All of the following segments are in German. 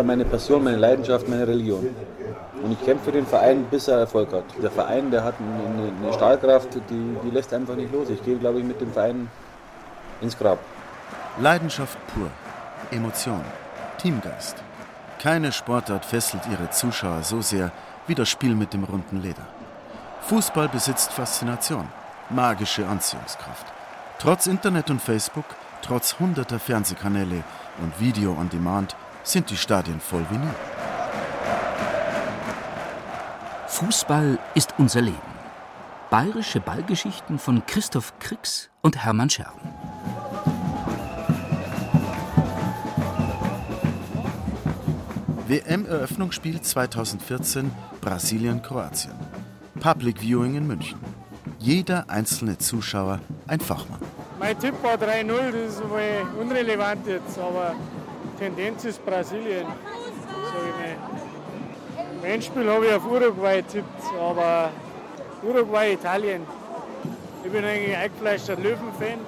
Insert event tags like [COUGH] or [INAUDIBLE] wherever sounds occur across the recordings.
60 ist ja meine Passion, meine Leidenschaft, meine Religion. Und ich kämpfe für den Verein, bis er Erfolg hat. Der Verein, der hat eine, eine Stahlkraft, die, die lässt einfach nicht los. Ich gehe, glaube ich, mit dem Verein ins Grab. Leidenschaft pur, Emotion, Teamgeist. Keine Sportart fesselt ihre Zuschauer so sehr wie das Spiel mit dem runden Leder. Fußball besitzt Faszination, magische Anziehungskraft. Trotz Internet und Facebook, trotz hunderter Fernsehkanäle und Video on Demand sind die Stadien voll wie nie. Fußball ist unser Leben. Bayerische Ballgeschichten von Christoph Krix und Hermann Scherben. WM-Eröffnungsspiel 2014 Brasilien-Kroatien. Public Viewing in München. Jeder einzelne Zuschauer ein Fachmann. Mein Tipp war 3-0, das ist unrelevant jetzt, aber Tendenz ist Brasilien, sage ich mal. Im Endspiel habe ich auf Uruguay tippt, aber Uruguay, Italien. Ich bin eigentlich eingefleischter Löwenfan.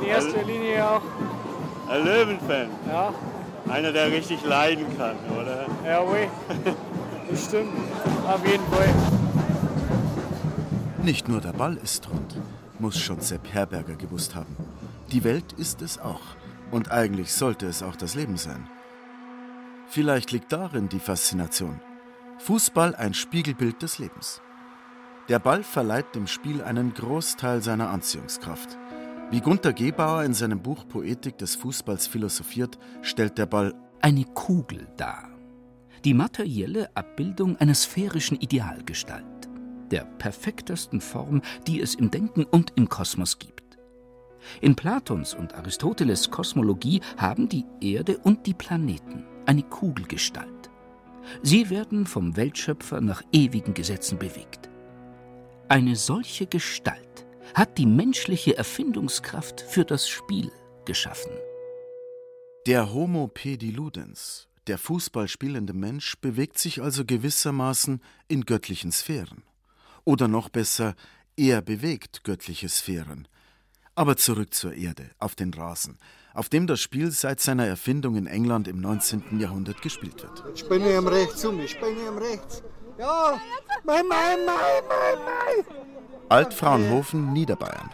In erster Linie auch. Ein Löwenfan? Ja. Einer, der richtig leiden kann, oder? Jawohl. [LAUGHS] Das stimmt. Auf jeden Fall. Nicht nur der Ball ist rund, muss schon Sepp Herberger gewusst haben. Die Welt ist es auch. Und eigentlich sollte es auch das Leben sein. Vielleicht liegt darin die Faszination. Fußball ein Spiegelbild des Lebens. Der Ball verleiht dem Spiel einen Großteil seiner Anziehungskraft. Wie Gunter Gebauer in seinem Buch Poetik des Fußballs philosophiert, stellt der Ball eine Kugel dar. Die materielle Abbildung einer sphärischen Idealgestalt, der perfektesten Form, die es im Denken und im Kosmos gibt. In Platons und Aristoteles Kosmologie haben die Erde und die Planeten eine Kugelgestalt. Sie werden vom Weltschöpfer nach ewigen Gesetzen bewegt. Eine solche Gestalt hat die menschliche Erfindungskraft für das Spiel geschaffen. Der Homo pediludens, der Fußball spielende Mensch, bewegt sich also gewissermaßen in göttlichen Sphären. Oder noch besser, er bewegt göttliche Sphären. Aber zurück zur Erde, auf den Rasen, auf dem das Spiel seit seiner Erfindung in England im 19. Jahrhundert gespielt wird. Jetzt spinne ich am rechts um, ich spinne am rechts. Ja, mein, mein, mein, mein, mein. Altfraunhofen, Niederbayern.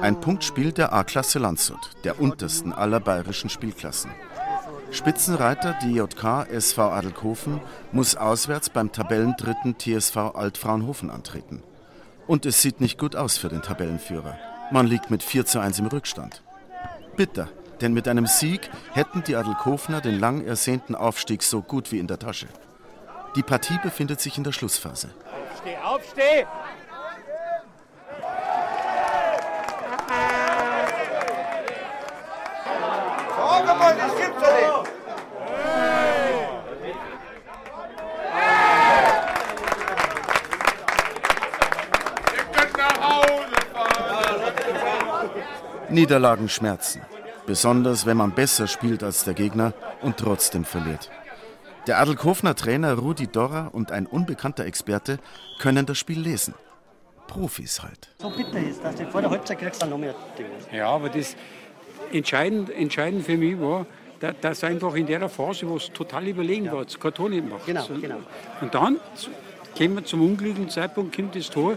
Ein Punktspiel der A-Klasse Landshut, der untersten aller bayerischen Spielklassen. Spitzenreiter DJK SV Adelkofen muss auswärts beim Tabellendritten TSV Altfraunhofen antreten. Und es sieht nicht gut aus für den Tabellenführer. Man liegt mit 4 zu 1 im Rückstand. Bitter, denn mit einem Sieg hätten die Adelkofener den lang ersehnten Aufstieg so gut wie in der Tasche. Die Partie befindet sich in der Schlussphase. Aufsteh, aufsteh! Sag mal, das gibt's doch nicht. Niederlagen schmerzen. Besonders wenn man besser spielt als der Gegner und trotzdem verliert. Der Adelkofener Trainer Rudi Dorrer und ein unbekannter Experte können das Spiel lesen. Profis halt. So bitter ist, dass du vor der Halbzeit kriegst dann noch mehr Dinge. Ja, aber das entscheidend, entscheidend für mich war, da- dass einfach in der Phase, wo es total überlegen war, es kein Tor nicht macht. Genau, So- genau. Und dann kommen wir zum unglücklichen Zeitpunkt, kommt das Tor.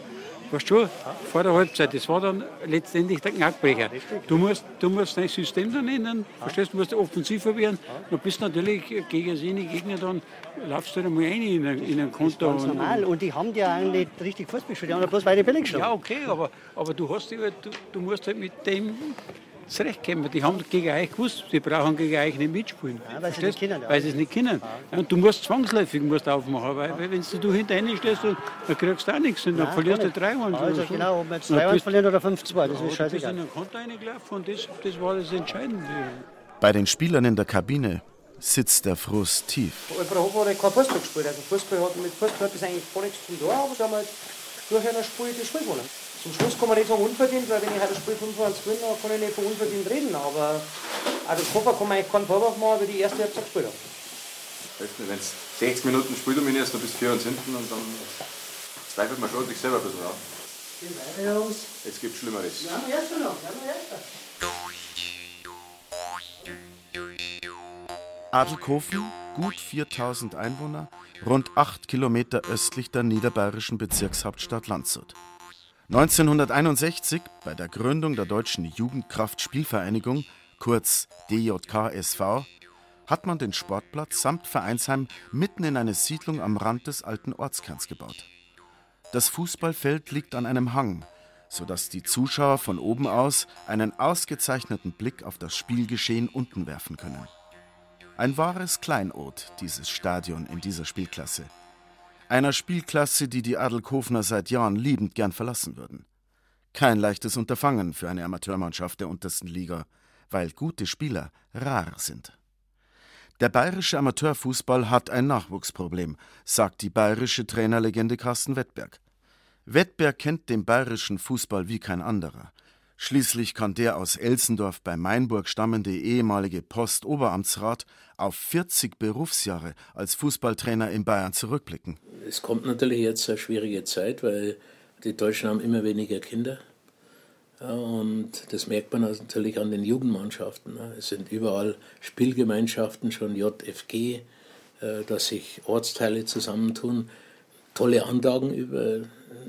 Weißt du, schon, vor der Halbzeit, das war dann letztendlich der Knackbrecher. Du musst, du musst dein System dann ändern, verstehst du, musst offensiver werden. Du bist natürlich gegen seine Gegner dann, laufst du dann mal rein in einen, in einen Konter. Ganz und- normal. Und die haben ja auch nicht richtig Fußball gespielt, die haben ja bloß beide Bälle geschlagen. Ja, okay, aber, aber du, hast halt, du, du musst halt mit dem zurechtkommen. Die haben gegen euch gewusst, die brauchen gegen euch nicht mitspielen. Ja, weil sie es nicht können, ja. Weil sie es nicht können. Ja. Und du musst zwangsläufig musst aufmachen, weil, weil wenn du hinter ihnen stehst, dann kriegst du auch nichts und dann Nein, verlierst du drei Mann. Also genau, ob wir jetzt 3-1 verlieren oder 5-2, das ist Du bist in scheißegal. den Konter reingelaufen und das, das war das Entscheidende. Bei den Spielern in der Kabine sitzt der Frust tief. Alfred hat kein Fußball gespielt. Also Fußball hat mit Fußball hat das eigentlich gar nichts zu tun, aber da haben wir halt durch ein Spiel das Spiel gewonnen. Zum Schluss kann man nicht sagen unverdient, weil wenn ich heute das Spiel 25 gewinne, dann kann ich nicht von unverdient reden. Aber auch das Koffer kann man eigentlich keinen Vorwurf machen, weil die erste Halbzeit gespielt haben. Wenn du 60 Minuten Spiel dominierst, dann bist du 4 und hinten und dann zweifelt man schon sich selber ein bisschen auf. Jetzt gibt es Schlimmeres. Ja, noch erster noch, ja, noch erster. Adelkofen, gut 4000 Einwohner, rund 8 Kilometer östlich der niederbayerischen Bezirkshauptstadt Landshut. 1961, bei der Gründung der Deutschen Jugendkraftspielvereinigung, kurz DJK-SV, hat man den Sportplatz samt Vereinsheim mitten in eine Siedlung am Rand des alten Ortskerns gebaut. Das Fußballfeld liegt an einem Hang, sodass die Zuschauer von oben aus einen ausgezeichneten Blick auf das Spielgeschehen unten werfen können. Ein wahres Kleinod, dieses Stadion in dieser Spielklasse. Einer Spielklasse, die die Adelkofner seit Jahren liebend gern verlassen würden. Kein leichtes Unterfangen für eine Amateurmannschaft der untersten Liga, weil gute Spieler rar sind. Der bayerische Amateurfußball hat ein Nachwuchsproblem, sagt die bayerische Trainerlegende Carsten Wettberg. Wettberg kennt den bayerischen Fußball wie kein anderer. Schließlich kann der aus Elsendorf bei Mainburg stammende ehemalige Postoberamtsrat auf 40 Berufsjahre als Fußballtrainer in Bayern zurückblicken. Es kommt natürlich jetzt eine schwierige Zeit, weil die Deutschen haben immer weniger Kinder. Und das merkt man natürlich an den Jugendmannschaften. ne. Es sind überall Spielgemeinschaften, schon JFG, äh, dass sich Ortsteile zusammentun. Tolle Anlagen über,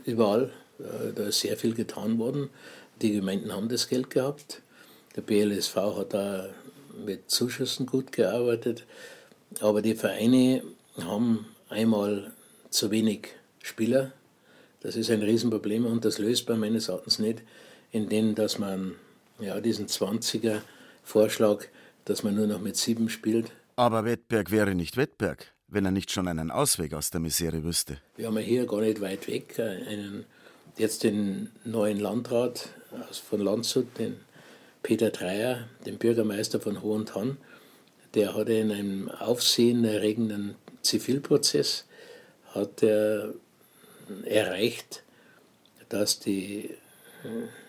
überall. Äh, Da ist sehr viel getan worden. Die Gemeinden haben das Geld gehabt. Der BLSV hat da mit Zuschüssen gut gearbeitet. Aber die Vereine haben einmal zu wenig Spieler. Das ist ein Riesenproblem und das löst man meines Erachtens nicht, indem dass man ja, diesen 20er-Vorschlag, dass man nur noch mit sieben spielt. Aber Wettberg wäre nicht Wettberg, wenn er nicht schon einen Ausweg aus der Misere wüsste. Wir haben ja hier gar nicht weit weg äh, einen, jetzt den neuen Landrat von Landshut, den Peter Dreier, den Bürgermeister von Hohentann. Der hat in einem aufsehenerregenden Zivilprozess hat er erreicht, dass die,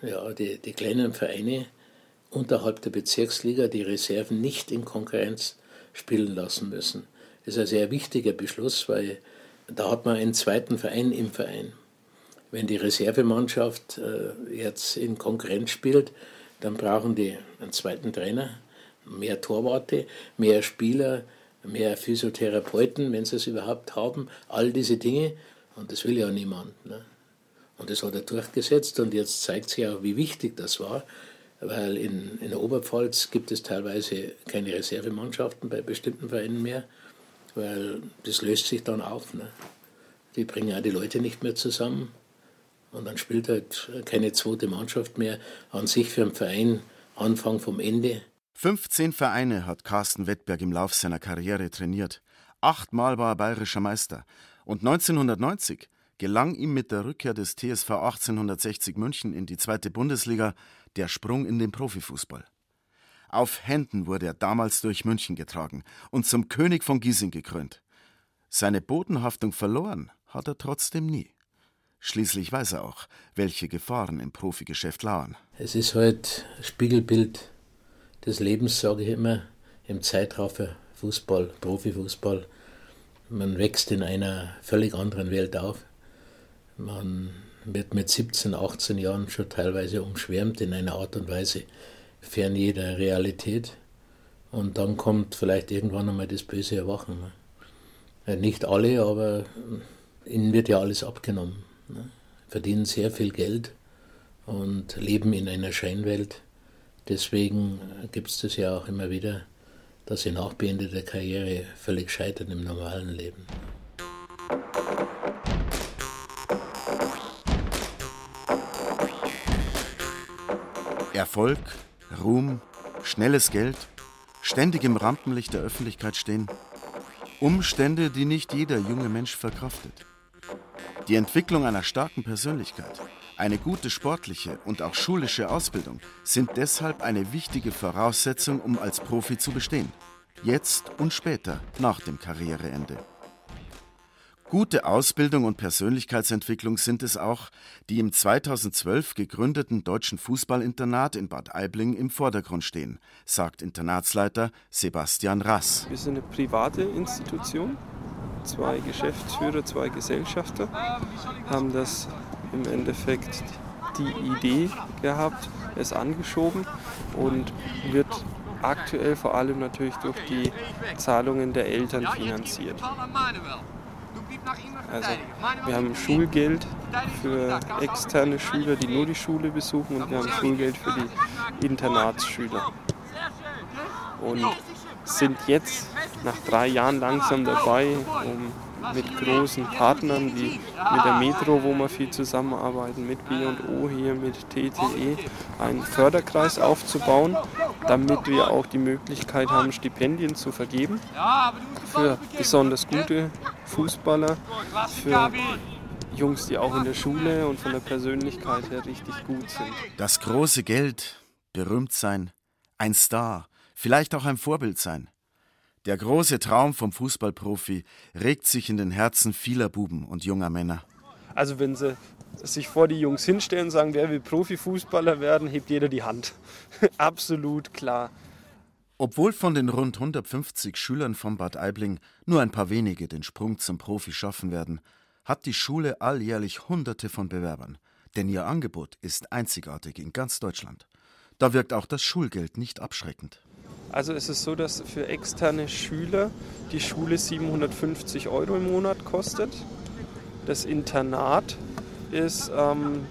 ja, die, die kleinen Vereine unterhalb der Bezirksliga die Reserven nicht in Konkurrenz spielen lassen müssen. Das ist ein sehr wichtiger Beschluss, weil da hat man einen zweiten Verein im Verein. Wenn die Reservemannschaft äh, jetzt in Konkurrenz spielt, dann brauchen die einen zweiten Trainer, mehr Torwarte, mehr Spieler, mehr Physiotherapeuten, wenn sie es überhaupt haben, all diese Dinge. Und das will ja niemand. Ne? Und das hat er durchgesetzt und jetzt zeigt sich auch, wie wichtig das war, weil in, in der Oberpfalz gibt es teilweise keine Reservemannschaften bei bestimmten Vereinen mehr, weil das löst sich dann auf. Ne? Die bringen ja die Leute nicht mehr zusammen und dann spielt halt keine zweite Mannschaft mehr an sich für einen Verein Anfang vom Ende. 15 Vereine hat Carsten Wettberg im Lauf seiner Karriere trainiert. Achtmal war er bayerischer Meister. Und 1990 gelang ihm mit der Rückkehr des TSV 1860 München in die zweite Bundesliga der Sprung in den Profifußball. Auf Händen wurde er damals durch München getragen und zum König von Giesing gekrönt. Seine Bodenhaftung verloren hat er trotzdem nie. Schließlich weiß er auch, welche Gefahren im Profigeschäft lauern. Es ist halt Spiegelbild des Lebens, sage ich immer, im Zeitraffer Fußball, Profifußball. Man wächst in einer völlig anderen Welt auf. Man wird mit 17, 18 Jahren schon teilweise umschwärmt in einer Art und Weise fern jeder Realität. Und dann kommt vielleicht irgendwann einmal das böse Erwachen. Nicht alle, aber ihnen wird ja alles abgenommen. Ne? Verdienen sehr viel Geld und leben in einer Scheinwelt. Deswegen gibt es das ja auch immer wieder, dass sie nach beendeter Karriere völlig scheitern im normalen Leben. Erfolg, Ruhm, schnelles Geld, ständig im Rampenlicht der Öffentlichkeit stehen. Umstände, die nicht jeder junge Mensch verkraftet. Die Entwicklung einer starken Persönlichkeit, eine gute sportliche und auch schulische Ausbildung sind deshalb eine wichtige Voraussetzung, um als Profi zu bestehen. Jetzt und später, nach dem Karriereende. Gute Ausbildung und Persönlichkeitsentwicklung sind es auch, die im 2012 gegründeten Deutschen Fußballinternat in Bad Aibling im Vordergrund stehen, sagt Internatsleiter Sebastian Rass. Wir sind eine private Institution. Zwei Geschäftsführer, zwei Gesellschafter haben das im Endeffekt die Idee gehabt, es angeschoben und wird aktuell vor allem natürlich durch die Zahlungen der Eltern finanziert. Also wir haben Schulgeld für externe Schüler, die nur die Schule besuchen und wir haben Schulgeld für die Internatsschüler. Und sind jetzt nach drei Jahren langsam dabei, um mit großen Partnern wie mit der Metro, wo wir viel zusammenarbeiten, mit B&O hier, mit TTE, einen Förderkreis aufzubauen, damit wir auch die Möglichkeit haben, Stipendien zu vergeben für besonders gute Fußballer, für Jungs, die auch in der Schule und von der Persönlichkeit her richtig gut sind. Das große Geld, berühmt sein, ein Star, vielleicht auch ein Vorbild sein. Der große Traum vom Fußballprofi regt sich in den Herzen vieler Buben und junger Männer. Also wenn sie sich vor die Jungs hinstellen und sagen, wer will Profifußballer werden, hebt jeder die Hand. [LAUGHS] Absolut klar. Obwohl von den rund 150 Schülern von Bad Aibling nur ein paar wenige den Sprung zum Profi schaffen werden, hat die Schule alljährlich Hunderte von Bewerbern. Denn ihr Angebot ist einzigartig in ganz Deutschland. Da wirkt auch das Schulgeld nicht abschreckend. Also es ist so, dass für externe Schüler die Schule 750 Euro im Monat kostet. Das Internat ist ähm,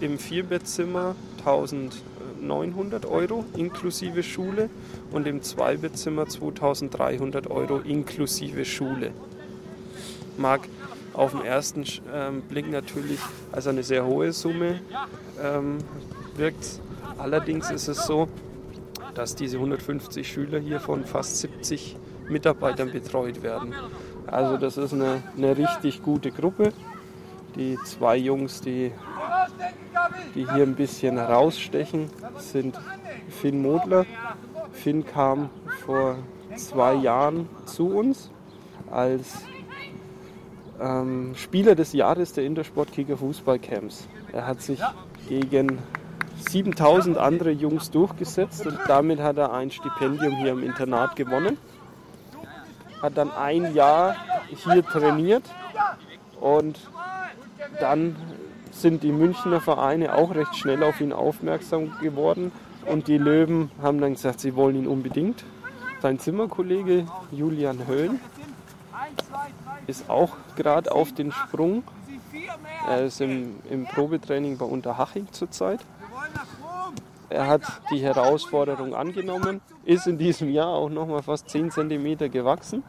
im Vierbettzimmer 1900 Euro inklusive Schule und im Zweibettzimmer 2300 Euro inklusive Schule. Mag auf den ersten ähm, Blick natürlich als eine sehr hohe Summe ähm, wirkt. Allerdings ist es so, dass diese 150 Schüler hier von fast 70 Mitarbeitern betreut werden. Also das ist eine, eine richtig gute Gruppe. Die zwei Jungs, die, die hier ein bisschen herausstechen, sind Finn Modler. Finn kam vor zwei Jahren zu uns als ähm, Spieler des Jahres der Intersportkicker Fußballcamps. Er hat sich gegen 7000 andere Jungs durchgesetzt und damit hat er ein Stipendium hier im Internat gewonnen. Hat dann ein Jahr hier trainiert und dann sind die Münchner Vereine auch recht schnell auf ihn aufmerksam geworden und die Löwen haben dann gesagt, sie wollen ihn unbedingt. Sein Zimmerkollege Julian Höhn ist auch gerade auf den Sprung. Er ist im, im Probetraining bei Unterhaching zurzeit. Er hat die Herausforderung angenommen, ist in diesem Jahr auch noch mal fast 10 cm gewachsen.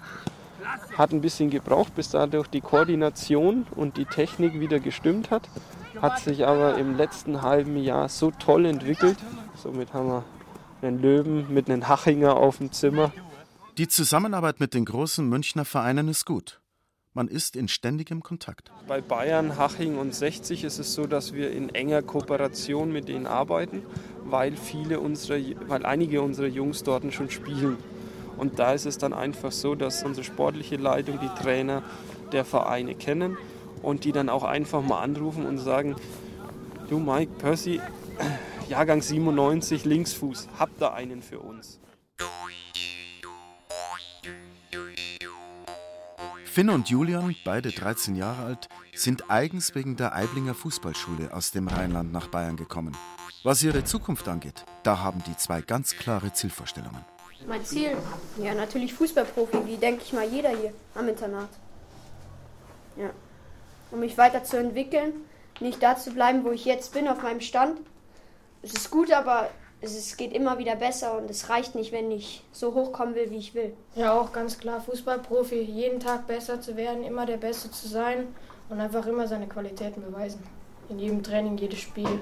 Hat ein bisschen gebraucht, bis dadurch die Koordination und die Technik wieder gestimmt hat. Hat sich aber im letzten halben Jahr so toll entwickelt. Somit haben wir einen Löwen mit einem Hachinger auf dem Zimmer. Die Zusammenarbeit mit den großen Münchner Vereinen ist gut. Man ist in ständigem Kontakt. Bei Bayern, Haching und 60 ist es so, dass wir in enger Kooperation mit denen arbeiten, weil, viele unserer, weil einige unserer Jungs dort schon spielen. Und da ist es dann einfach so, dass unsere sportliche Leitung die Trainer der Vereine kennen und die dann auch einfach mal anrufen und sagen, du Mike, Percy, [CLEARS THROAT] Jahrgang 97, Linksfuß, habt da einen für uns? Finn und Julian, beide 13 Jahre alt, sind eigens wegen der Eiblinger Fußballschule aus dem Rheinland nach Bayern gekommen. Was ihre Zukunft angeht, da haben die zwei ganz klare Zielvorstellungen. Mein Ziel? Ja, natürlich Fußballprofi, wie denke ich mal jeder hier am Internat. Ja. Um mich weiterzuentwickeln, nicht da zu bleiben, wo ich jetzt bin, auf meinem Stand. Es ist gut, aber es, geht immer wieder besser und es reicht nicht, wenn ich so hochkommen will, wie ich will. Ja, auch ganz klar, Fußballprofi, jeden Tag besser zu werden, immer der Beste zu sein und einfach immer seine Qualitäten beweisen. In jedem Training, jedes Spiel,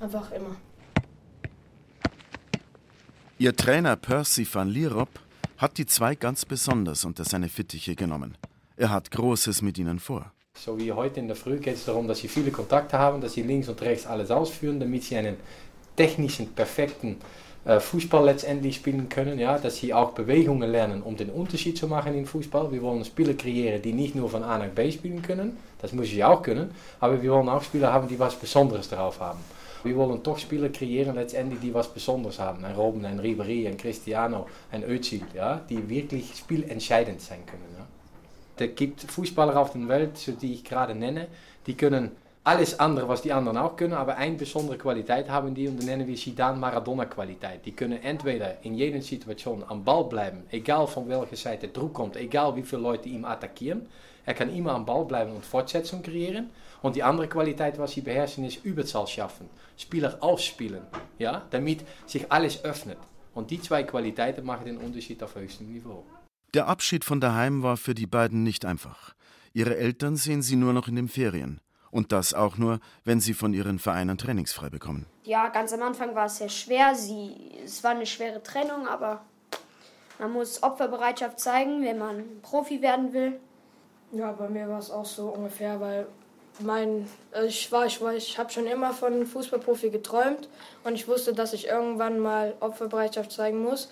einfach immer. Ihr Trainer Percy van Lierop hat die zwei ganz besonders unter seine Fittiche genommen. Er hat Großes mit ihnen vor. So wie heute in der Früh geht es darum, dass sie viele Kontakte haben, dass sie links und rechts alles ausführen, damit sie einen technischen, perfekten äh, Fußball letztendlich spielen können. Ja, dass sie auch Bewegungen lernen, um den Unterschied zu machen in Fußball. Wir wollen Spieler kreieren, die nicht nur von A nach B spielen können, das müssen sie auch können, aber wir wollen auch Spieler haben, die was Besonderes drauf haben. Wir wollen toch Spieler kreieren letztendlich, die was Besonderes haben. Ein Robben, ein Ribéry, ein Cristiano, ein Özil, ja, die wirklich spielentscheidend sein können. Ja. Es gibt Fußballer auf der Welt, die ich gerade nenne, die können alles andere, was die anderen auch können, aber eine besondere Qualität haben die die nennen wir Zidane Maradona Qualität. Die können entweder in jeder Situation am Ball bleiben, egal von welcher Seite Druck kommt, egal wie viele Leute ihm attackieren. Er kann immer am Ball bleiben und Fortsetzung kreieren. Und die andere Qualität, was sie beherrschen, ist Überzahl schaffen. Spieler aufspielen, ja, damit sich alles öffnet. Und die zwei Qualitäten machen den Unterschied auf höchstem Niveau. Der Abschied von daheim war für die beiden nicht einfach. Ihre Eltern sehen sie nur noch in den Ferien. Und das auch nur, wenn sie von ihren Vereinen trainingsfrei bekommen. Ja, ganz am Anfang war es sehr schwer. Sie, es war eine schwere Trennung, aber man muss Opferbereitschaft zeigen, wenn man Profi werden will. Ja, bei mir war es auch so ungefähr, weil mein, äh, ich war, ich, war, ich habe schon immer von Fußballprofi geträumt und ich wusste, dass ich irgendwann mal Opferbereitschaft zeigen muss.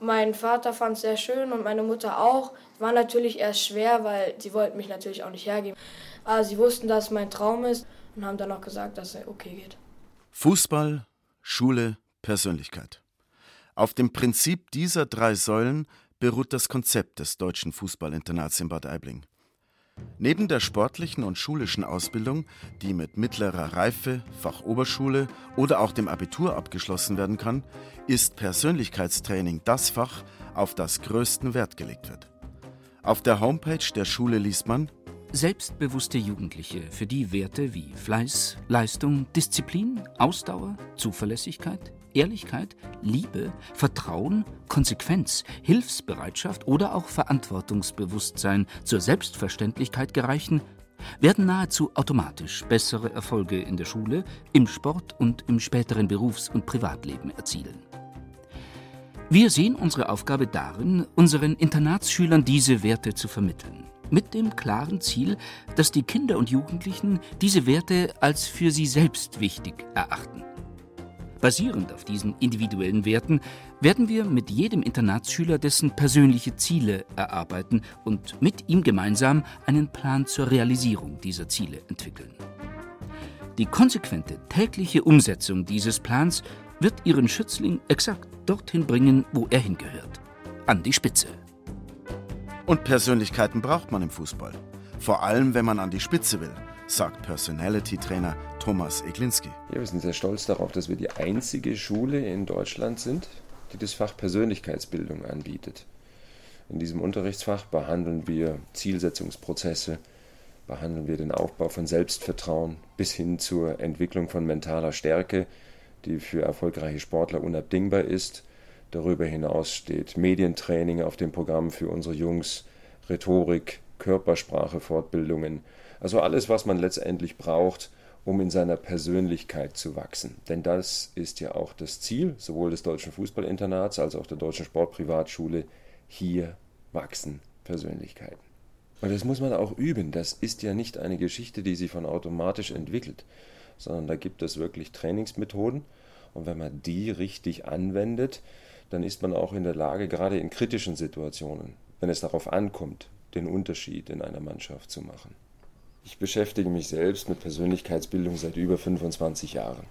Mein Vater fand es sehr schön und meine Mutter auch. War natürlich erst schwer, weil sie wollten mich natürlich auch nicht hergeben. Aber sie wussten, dass es mein Traum ist und haben dann auch gesagt, dass es okay geht. Fußball, Schule, Persönlichkeit. Auf dem Prinzip dieser drei Säulen beruht das Konzept des deutschen Fußballinternats in Bad Aibling. Neben der sportlichen und schulischen Ausbildung, die mit mittlerer Reife, Fachoberschule oder auch dem Abitur abgeschlossen werden kann, ist Persönlichkeitstraining das Fach, auf das größten Wert gelegt wird. Auf der Homepage der Schule liest man Selbstbewusste Jugendliche, für die Werte wie Fleiß, Leistung, Disziplin, Ausdauer, Zuverlässigkeit, Ehrlichkeit, Liebe, Vertrauen, Konsequenz, Hilfsbereitschaft oder auch Verantwortungsbewusstsein zur Selbstverständlichkeit gereichen, werden nahezu automatisch bessere Erfolge in der Schule, im Sport und im späteren Berufs- und Privatleben erzielen. Wir sehen unsere Aufgabe darin, unseren Internatsschülern diese Werte zu vermitteln, mit dem klaren Ziel, dass die Kinder und Jugendlichen diese Werte als für sie selbst wichtig erachten. Basierend auf diesen individuellen Werten werden wir mit jedem Internatsschüler dessen persönliche Ziele erarbeiten und mit ihm gemeinsam einen Plan zur Realisierung dieser Ziele entwickeln. Die konsequente tägliche Umsetzung dieses Plans wird Ihren Schützling exakt dorthin bringen, wo er hingehört. An die Spitze. Und Persönlichkeiten braucht man im Fußball. Vor allem, wenn man an die Spitze will sagt Personality-Trainer Thomas Eglinski. Ja, wir sind sehr stolz darauf, dass wir die einzige Schule in Deutschland sind, die das Fach Persönlichkeitsbildung anbietet. In diesem Unterrichtsfach behandeln wir Zielsetzungsprozesse, behandeln wir den Aufbau von Selbstvertrauen bis hin zur Entwicklung von mentaler Stärke, die für erfolgreiche Sportler unabdingbar ist. Darüber hinaus steht Medientraining auf dem Programm für unsere Jungs, Rhetorik, Körpersprache, Fortbildungen also alles, was man letztendlich braucht, um in seiner Persönlichkeit zu wachsen. Denn das ist ja auch das Ziel, sowohl des Deutschen Fußballinternats als auch der Deutschen Sportprivatschule. Hier wachsen Persönlichkeiten. Und das muss man auch üben. Das ist ja nicht eine Geschichte, die sich von automatisch entwickelt, sondern da gibt es wirklich Trainingsmethoden. Und wenn man die richtig anwendet, dann ist man auch in der Lage, gerade in kritischen Situationen, wenn es darauf ankommt, den Unterschied in einer Mannschaft zu machen. Ich beschäftige mich selbst mit Persönlichkeitsbildung seit über 25 Jahren.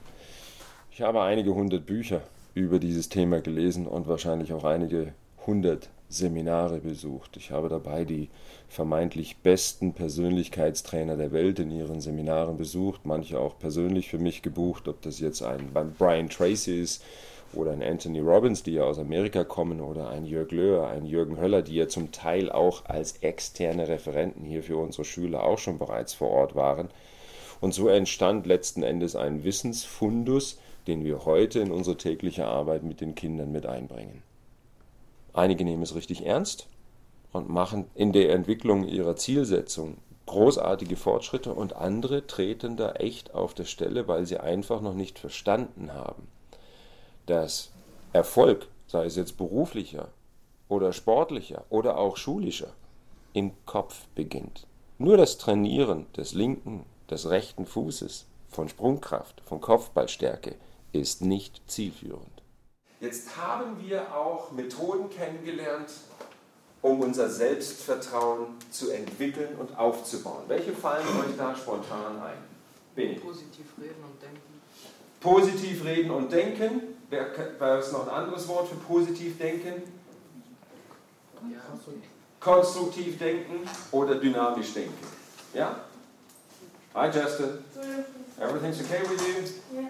Ich habe einige hundert Bücher über dieses Thema gelesen und wahrscheinlich auch einige hundert Seminare besucht. Ich habe dabei die vermeintlich besten Persönlichkeitstrainer der Welt in ihren Seminaren besucht, manche auch persönlich für mich gebucht, ob das jetzt ein Brian Tracy ist oder ein Anthony Robbins, die ja aus Amerika kommen, oder ein Jörg Löhr, ein Jürgen Höller, die ja zum Teil auch als externe Referenten hier für unsere Schüler auch schon bereits vor Ort waren. Und so entstand letzten Endes ein Wissensfundus, den wir heute in unsere tägliche Arbeit mit den Kindern mit einbringen. Einige nehmen es richtig ernst und machen in der Entwicklung ihrer Zielsetzung großartige Fortschritte und andere treten da echt auf der Stelle, weil sie einfach noch nicht verstanden haben, dass Erfolg sei es jetzt beruflicher oder sportlicher oder auch schulischer, im Kopf beginnt. Nur das Trainieren des linken, des rechten Fußes, von Sprungkraft, von Kopfballstärke ist nicht zielführend. Jetzt haben wir auch Methoden kennengelernt, um unser Selbstvertrauen zu entwickeln und aufzubauen. Welche fallen euch da spontan ein? Bene. Positiv reden und denken. Positiv reden und denken. Wer, wer ist noch ein anderes Wort für positiv denken? Ja. Konstruktiv denken oder dynamisch denken. Ja? Hi Justin. Everything's okay with you? Ja.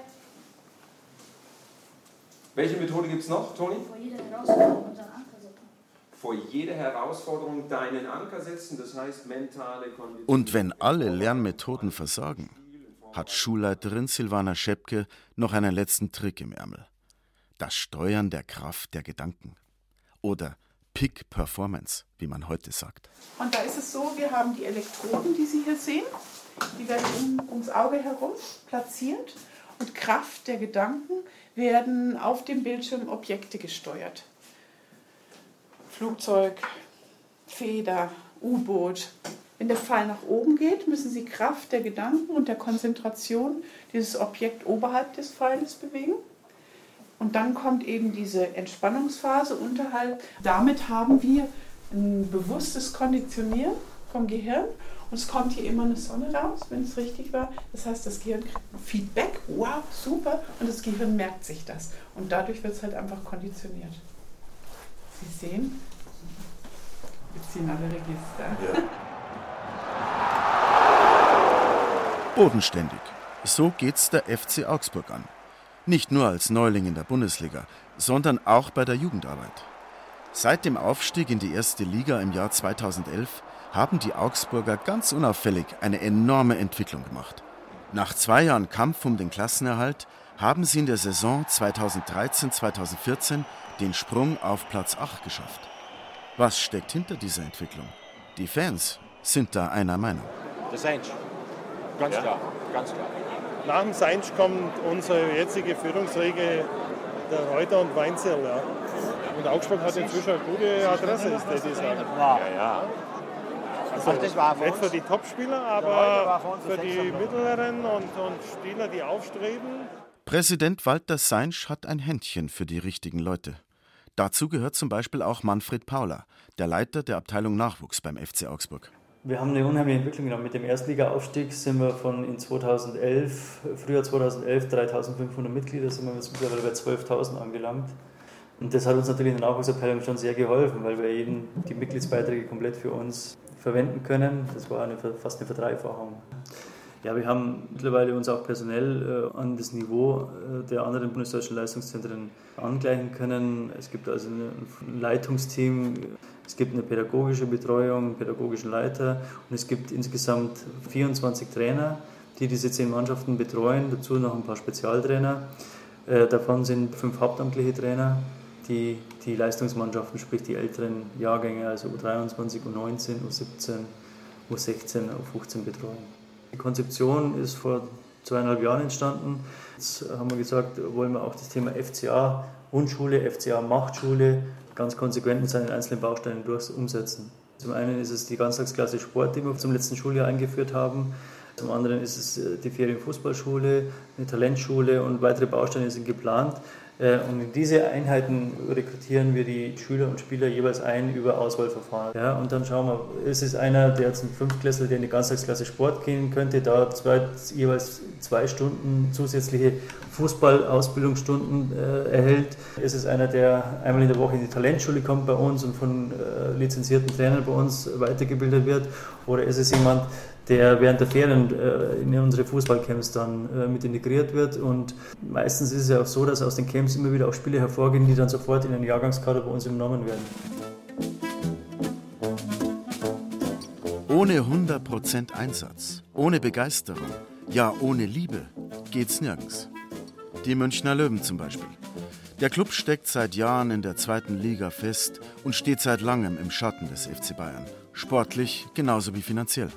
Welche Methode gibt es noch, Toni? Vor jeder Herausforderung unseren Anker setzen. Vor jeder Herausforderung deinen Anker setzen, das heißt mentale Kondition. Und wenn alle Lernmethoden versagen, hat Schulleiterin Silvana Schepke noch einen letzten Trick im Ärmel. Das Steuern der Kraft der Gedanken. Oder Peak Performance, wie man heute sagt. Und da ist es so, wir haben die Elektroden, die Sie hier sehen, die werden um, ums Auge herum platziert und Kraft der Gedanken werden auf dem Bildschirm Objekte gesteuert. Flugzeug, Feder, U-Boot. Wenn der Pfeil nach oben geht, müssen Sie Kraft der Gedanken und der Konzentration dieses Objekt oberhalb des Pfeiles bewegen. Und dann kommt eben diese Entspannungsphase unterhalb. Damit haben wir ein bewusstes Konditionieren vom Gehirn. Und es kommt hier immer eine Sonne raus, wenn es richtig war. Das heißt, das Gehirn kriegt ein Feedback. Wow, super. Und das Gehirn merkt sich das. Und dadurch wird es halt einfach konditioniert. Sie sehen, wir ziehen alle Register. Ja. Bodenständig. So geht's der FC Augsburg an. Nicht nur als Neuling in der Bundesliga, sondern auch bei der Jugendarbeit. Seit dem Aufstieg in die erste Liga im Jahr 2011 haben die Augsburger ganz unauffällig eine enorme Entwicklung gemacht. Nach zwei Jahren Kampf um den Klassenerhalt haben sie in der Saison 2013-2014 den Sprung auf Platz 8 geschafft. Was steckt hinter dieser Entwicklung? Die Fans sind da einer Meinung. Der Sensch. Ganz Ja. klar, ganz klar. Nach dem Seinsch kommt unsere jetzige Führungsriege, der Reuter und Weinzierl. Ja. Und Augsburg hat inzwischen eine gute Adresse, ist das ich sagen. Ja, ja. Also Ach, das war für nicht für die Topspieler, aber für die mittleren und, und Spieler, die aufstreben. Präsident Walter Seinsch hat ein Händchen für die richtigen Leute. Dazu gehört zum Beispiel auch Manfred Pauler, der Leiter der Abteilung Nachwuchs beim FC Augsburg. Wir haben eine unheimliche Entwicklung genommen. Mit dem Erstliga-Aufstieg sind wir von in 2011, Frühjahr 2011, 3500 Mitglieder, sind wir jetzt mittlerweile bei 12.000 angelangt. Und das hat uns natürlich in der Nachwuchsabteilung schon sehr geholfen, weil wir eben die Mitgliedsbeiträge komplett für uns verwenden können. Das war eine, fast eine Verdreifachung. Ja, wir haben mittlerweile uns auch personell äh, an das Niveau äh, der anderen bundesdeutschen Leistungszentren angleichen können. Es gibt also ein Leitungsteam, es gibt eine pädagogische Betreuung, einen pädagogischen Leiter und es gibt insgesamt 24 Trainer, die diese zehn Mannschaften betreuen, dazu noch ein paar Spezialtrainer. Äh, davon sind fünf hauptamtliche Trainer, die die Leistungsmannschaften, sprich die älteren Jahrgänge, also U23, U19, U17, U16, U15 betreuen. Die Konzeption ist vor zweieinhalb Jahren entstanden. Jetzt haben wir gesagt, wollen wir auch das Thema FCA Wunschschule, FCA Machtschule ganz konsequent mit seinen einzelnen Bausteinen durch umsetzen. Zum einen ist es die Ganztagsklasse Sport, die wir zum letzten Schuljahr eingeführt haben. Zum anderen ist es äh, die Ferienfußballschule, eine Talentschule und weitere Bausteine sind geplant. Äh, Und in diese Einheiten rekrutieren wir die Schüler und Spieler jeweils ein über Auswahlverfahren. Ja, und dann schauen wir, ist es einer, der jetzt ein Fünftklässler, der in die Ganztagsklasse Sport gehen könnte, da zwei, jeweils zwei Stunden zusätzliche Fußballausbildungsstunden äh, erhält. Ist es einer, der einmal in der Woche in die Talentschule kommt bei uns und von äh, lizenzierten Trainern bei uns weitergebildet wird? Oder ist es jemand, der während der Ferien äh, in unsere Fußballcamps dann äh, mit integriert wird. Und meistens ist es ja auch so, dass aus den Camps immer wieder auch Spiele hervorgehen, die dann sofort in den Jahrgangskader bei uns übernommen werden. Ohne 100% Einsatz, ohne Begeisterung, ja ohne Liebe geht's nirgends. Die Münchner Löwen zum Beispiel. Der Club steckt seit Jahren in der zweiten Liga fest und steht seit langem im Schatten des FC Bayern. Sportlich genauso wie finanziell.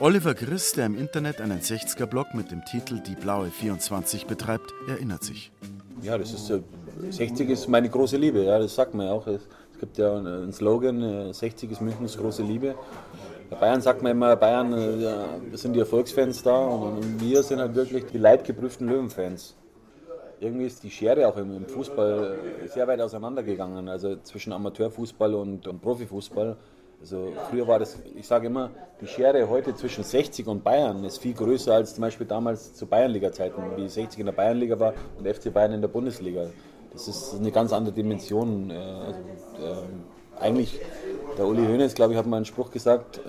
Oliver Griss, der im Internet einen 60er-Blog mit dem Titel Die Blaue 24 betreibt, erinnert sich. Ja, das ist äh, 60 ist meine große Liebe, ja, das sagt man ja auch. Es gibt ja einen Slogan, 60 ist Münchens große Liebe. Bei Bayern sagt man immer, Bayern ja, sind die Erfolgsfans da und wir sind halt wirklich die leidgeprüften Löwenfans. Irgendwie ist die Schere auch im Fußball sehr weit auseinandergegangen, also zwischen Amateurfußball und, und Profifußball. Also früher war das, ich sage immer, die Schere heute zwischen 60 und Bayern ist viel größer als zum Beispiel damals zu Bayernliga-Zeiten, wie 60 in der Bayernliga war und FC Bayern in der Bundesliga. Das ist eine ganz andere Dimension. Also, äh, eigentlich, der Uli Hoeneß, glaube ich, hat mal einen Spruch gesagt, äh,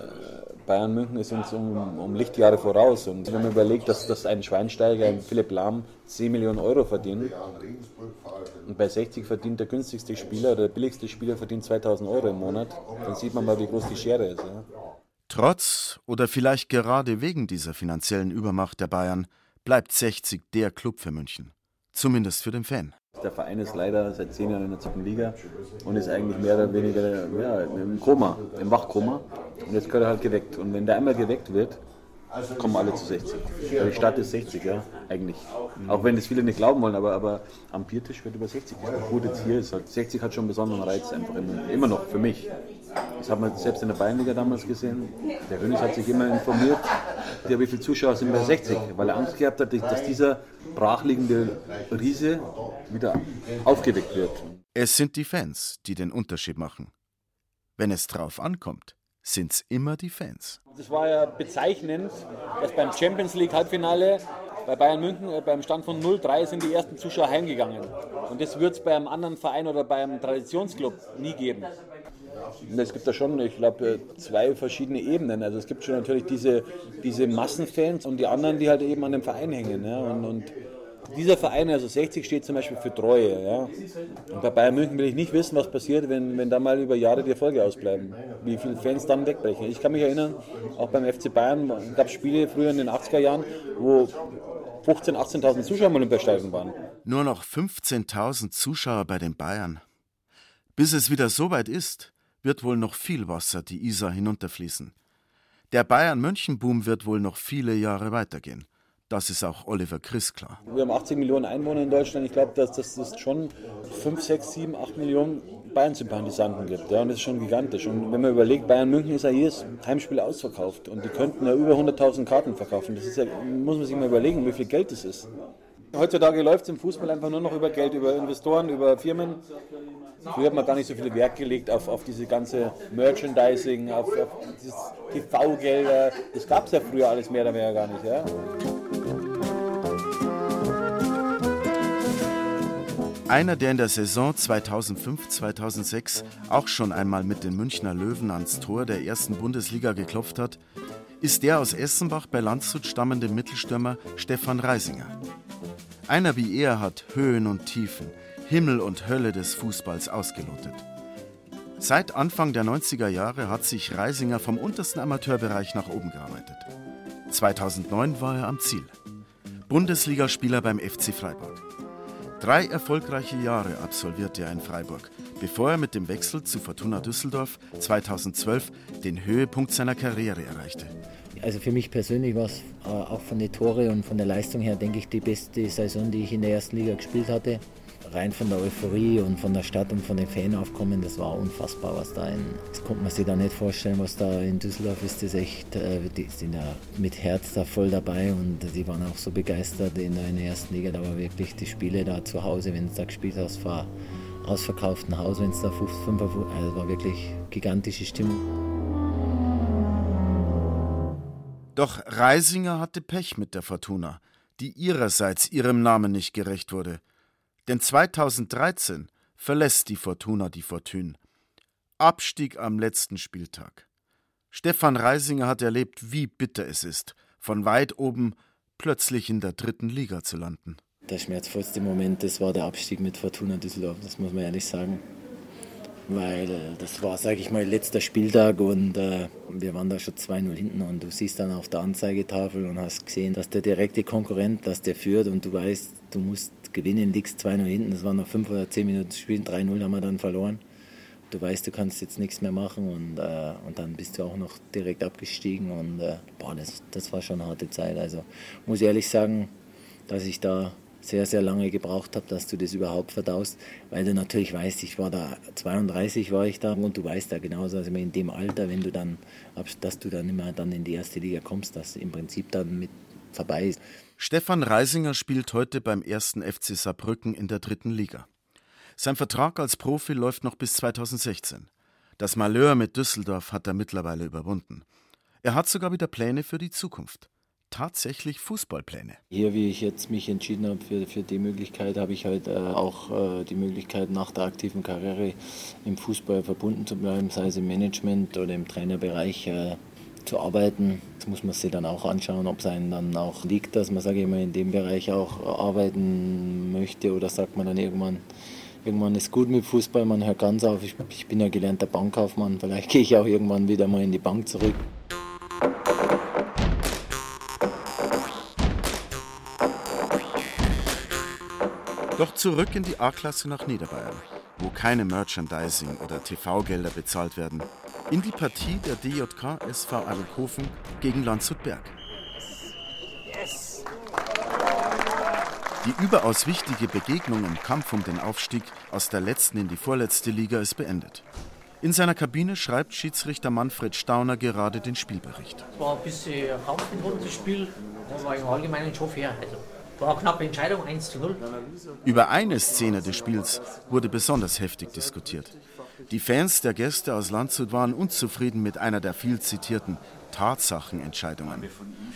Bayern München ist uns um, um, Lichtjahre voraus. Und wenn man überlegt, dass, dass ein Schweinsteiger, ein Philipp Lahm, 10 Millionen Euro verdient und bei 60 verdient der günstigste Spieler, der billigste Spieler verdient 2000 Euro im Monat, dann sieht man mal, wie groß die Schere ist. Ja. Trotz oder vielleicht gerade wegen dieser finanziellen Übermacht der Bayern bleibt 60 der Club für München. Zumindest für den Fan. Der Verein ist leider seit zehn Jahren in der zweiten Liga und ist eigentlich mehr oder weniger ja, im Koma, im Wachkoma. Und jetzt gehört er halt geweckt. Und wenn der einmal geweckt wird, kommen alle zu 60. Die Stadt ist 60, ja, eigentlich. Auch wenn das viele nicht glauben wollen, aber, aber am Biertisch wird über 60 gesprochen. Gut, jetzt hier ist halt, 60 hat schon einen besonderen Reiz einfach immer, immer noch für mich. Das hat man selbst in der Bayernliga damals gesehen. Der König hat sich immer informiert, der, wie viele Zuschauer sind bei 60, weil er Angst gehabt hat, dass dieser brachliegende Riese wieder aufgeweckt wird. Es sind die Fans, die den Unterschied machen. Wenn es drauf ankommt, sind es immer die Fans. Das war ja bezeichnend, dass beim Champions League Halbfinale bei Bayern München äh, beim Stand von 0-3 sind die ersten Zuschauer heimgegangen. Und das wird es bei einem anderen Verein oder beim Traditionsclub nie geben. Es gibt da schon, ich glaube, zwei verschiedene Ebenen. Also es gibt schon natürlich diese, diese Massenfans und die anderen, die halt eben an dem Verein hängen. Ja. Und, und dieser Verein, also 60, steht zum Beispiel für Treue. Ja. Und bei Bayern München will ich nicht wissen, was passiert, wenn, wenn da mal über Jahre die Erfolge ausbleiben. Wie viele Fans dann wegbrechen. Ich kann mich erinnern, auch beim FC Bayern gab es Spiele früher in den 80er Jahren, wo 15.000, 18.000 Zuschauer im Olympiastadion waren. Nur noch 15.000 Zuschauer bei den Bayern. Bis es wieder so weit ist, wird wohl noch viel Wasser die Isar hinunterfließen. Der Bayern-München-Boom wird wohl noch viele Jahre weitergehen. Das ist auch Oliver Chris klar. Wir haben 80 Millionen Einwohner in Deutschland. Ich glaube, dass das schon 5, 6, 7, 8 Millionen Bayern-Sympathisanten gibt. Ja, und das ist schon gigantisch. Und wenn man überlegt, Bayern München ist ja jedes Heimspiel ausverkauft. Und die könnten ja über 100.000 Karten verkaufen. Das ist ja, muss man sich mal überlegen, wie viel Geld das ist. Heutzutage läuft es im Fußball einfach nur noch über Geld, über Investoren, über Firmen. Früher hat man gar nicht so viel Wert gelegt auf, auf diese ganze Merchandising, auf, auf TV-Gelder. Das gab es ja früher alles mehr oder weniger gar nicht. Ja? Einer, der in der Saison 2005-2006 auch schon einmal mit den Münchner Löwen ans Tor der ersten Bundesliga geklopft hat, ist der aus Essenbach bei Landshut stammende Mittelstürmer Stefan Reisinger. Einer wie er hat Höhen und Tiefen, Himmel und Hölle des Fußballs ausgelotet. Seit Anfang der 90er Jahre hat sich Reisinger vom untersten Amateurbereich nach oben gearbeitet. 2009 war er am Ziel. Bundesligaspieler beim FC Freiburg. Drei erfolgreiche Jahre absolvierte er in Freiburg, bevor er mit dem Wechsel zu Fortuna Düsseldorf 2012 den Höhepunkt seiner Karriere erreichte. Also für mich persönlich war es äh, auch von den Tore und von der Leistung her, denke ich, die beste Saison, die ich in der ersten Liga gespielt hatte. Rein von der Euphorie und von der Stadt und von den Fanaufkommen, das war unfassbar, was da in. Das konnte man sich da nicht vorstellen, was da in Düsseldorf ist. Das echt, äh, die sind ja mit Herz da voll dabei und die waren auch so begeistert in der, ersten Liga. Da war wirklich die Spiele da zu Hause, wenn es da gespielt hast, war ausverkauften Haus, wenn es da 5, 5, also war wirklich gigantische Stimmung. Doch Reisinger hatte Pech mit der Fortuna, die ihrerseits ihrem Namen nicht gerecht wurde. Denn 2013 verlässt die Fortuna die Fortune. Abstieg am letzten Spieltag. Stefan Reisinger hat erlebt, wie bitter es ist, von weit oben plötzlich in der dritten Liga zu landen. Der schmerzvollste Moment, das war der Abstieg mit Fortuna Düsseldorf, das muss man ehrlich sagen weil das war, sage ich mal, letzter Spieltag und äh, wir waren da schon 2-0 hinten und du siehst dann auf der Anzeigetafel und hast gesehen, dass der direkte Konkurrent, dass der führt und du weißt, du musst gewinnen, liegst 2-0 hinten, das waren noch 5 oder 10 Minuten zu spielen, 3-0 haben wir dann verloren. Du weißt, du kannst jetzt nichts mehr machen und, äh, und dann bist du auch noch direkt abgestiegen und äh, boah, das, das war schon eine harte Zeit. Also muss ich ehrlich sagen, dass ich da sehr, sehr lange gebraucht habe, dass du das überhaupt verdaust, weil du natürlich weißt, ich war da, 32 war ich da und du weißt da genauso, also in dem Alter, wenn du dann, dass du dann immer dann in die erste Liga kommst, dass im Prinzip dann mit vorbei ist. Stefan Reisinger spielt heute beim ersten FC Saarbrücken in der dritten Liga. Sein Vertrag als Profi läuft noch bis 2016. Das Malheur mit Düsseldorf hat er mittlerweile überwunden. Er hat sogar wieder Pläne für die Zukunft tatsächlich Fußballpläne. Hier, wie ich jetzt mich entschieden habe für, für die Möglichkeit, habe ich halt äh, auch äh, die Möglichkeit, nach der aktiven Karriere im Fußball verbunden zu bleiben, sei es im Management oder im Trainerbereich äh, zu arbeiten. Das muss man sich dann auch anschauen, ob es einem dann auch liegt, dass man, sage ich mal, in dem Bereich auch arbeiten möchte oder sagt man dann irgendwann, irgendwann ist gut mit Fußball, man hört ganz auf. Ich, ich bin ja gelernter Bankkaufmann, vielleicht gehe ich auch irgendwann wieder mal in die Bank zurück. Doch zurück in die A-Klasse nach Niederbayern, wo keine Merchandising- oder TV-Gelder bezahlt werden. In die Partie der DJK SV Adelkofen gegen Landshutberg. Die überaus wichtige Begegnung im Kampf um den Aufstieg aus der letzten in die vorletzte Liga ist beendet. In seiner Kabine schreibt Schiedsrichter Manfred Stauner gerade den Spielbericht. Es war ein bisschen ein Kampf im Runde Spiel, aber im Allgemeinen schon fair. Also war eine knappe Entscheidung, 1 zu 0. Über eine Szene des Spiels wurde besonders heftig diskutiert. Die Fans der Gäste aus Landshut waren unzufrieden mit einer der viel zitierten Tatsachenentscheidungen.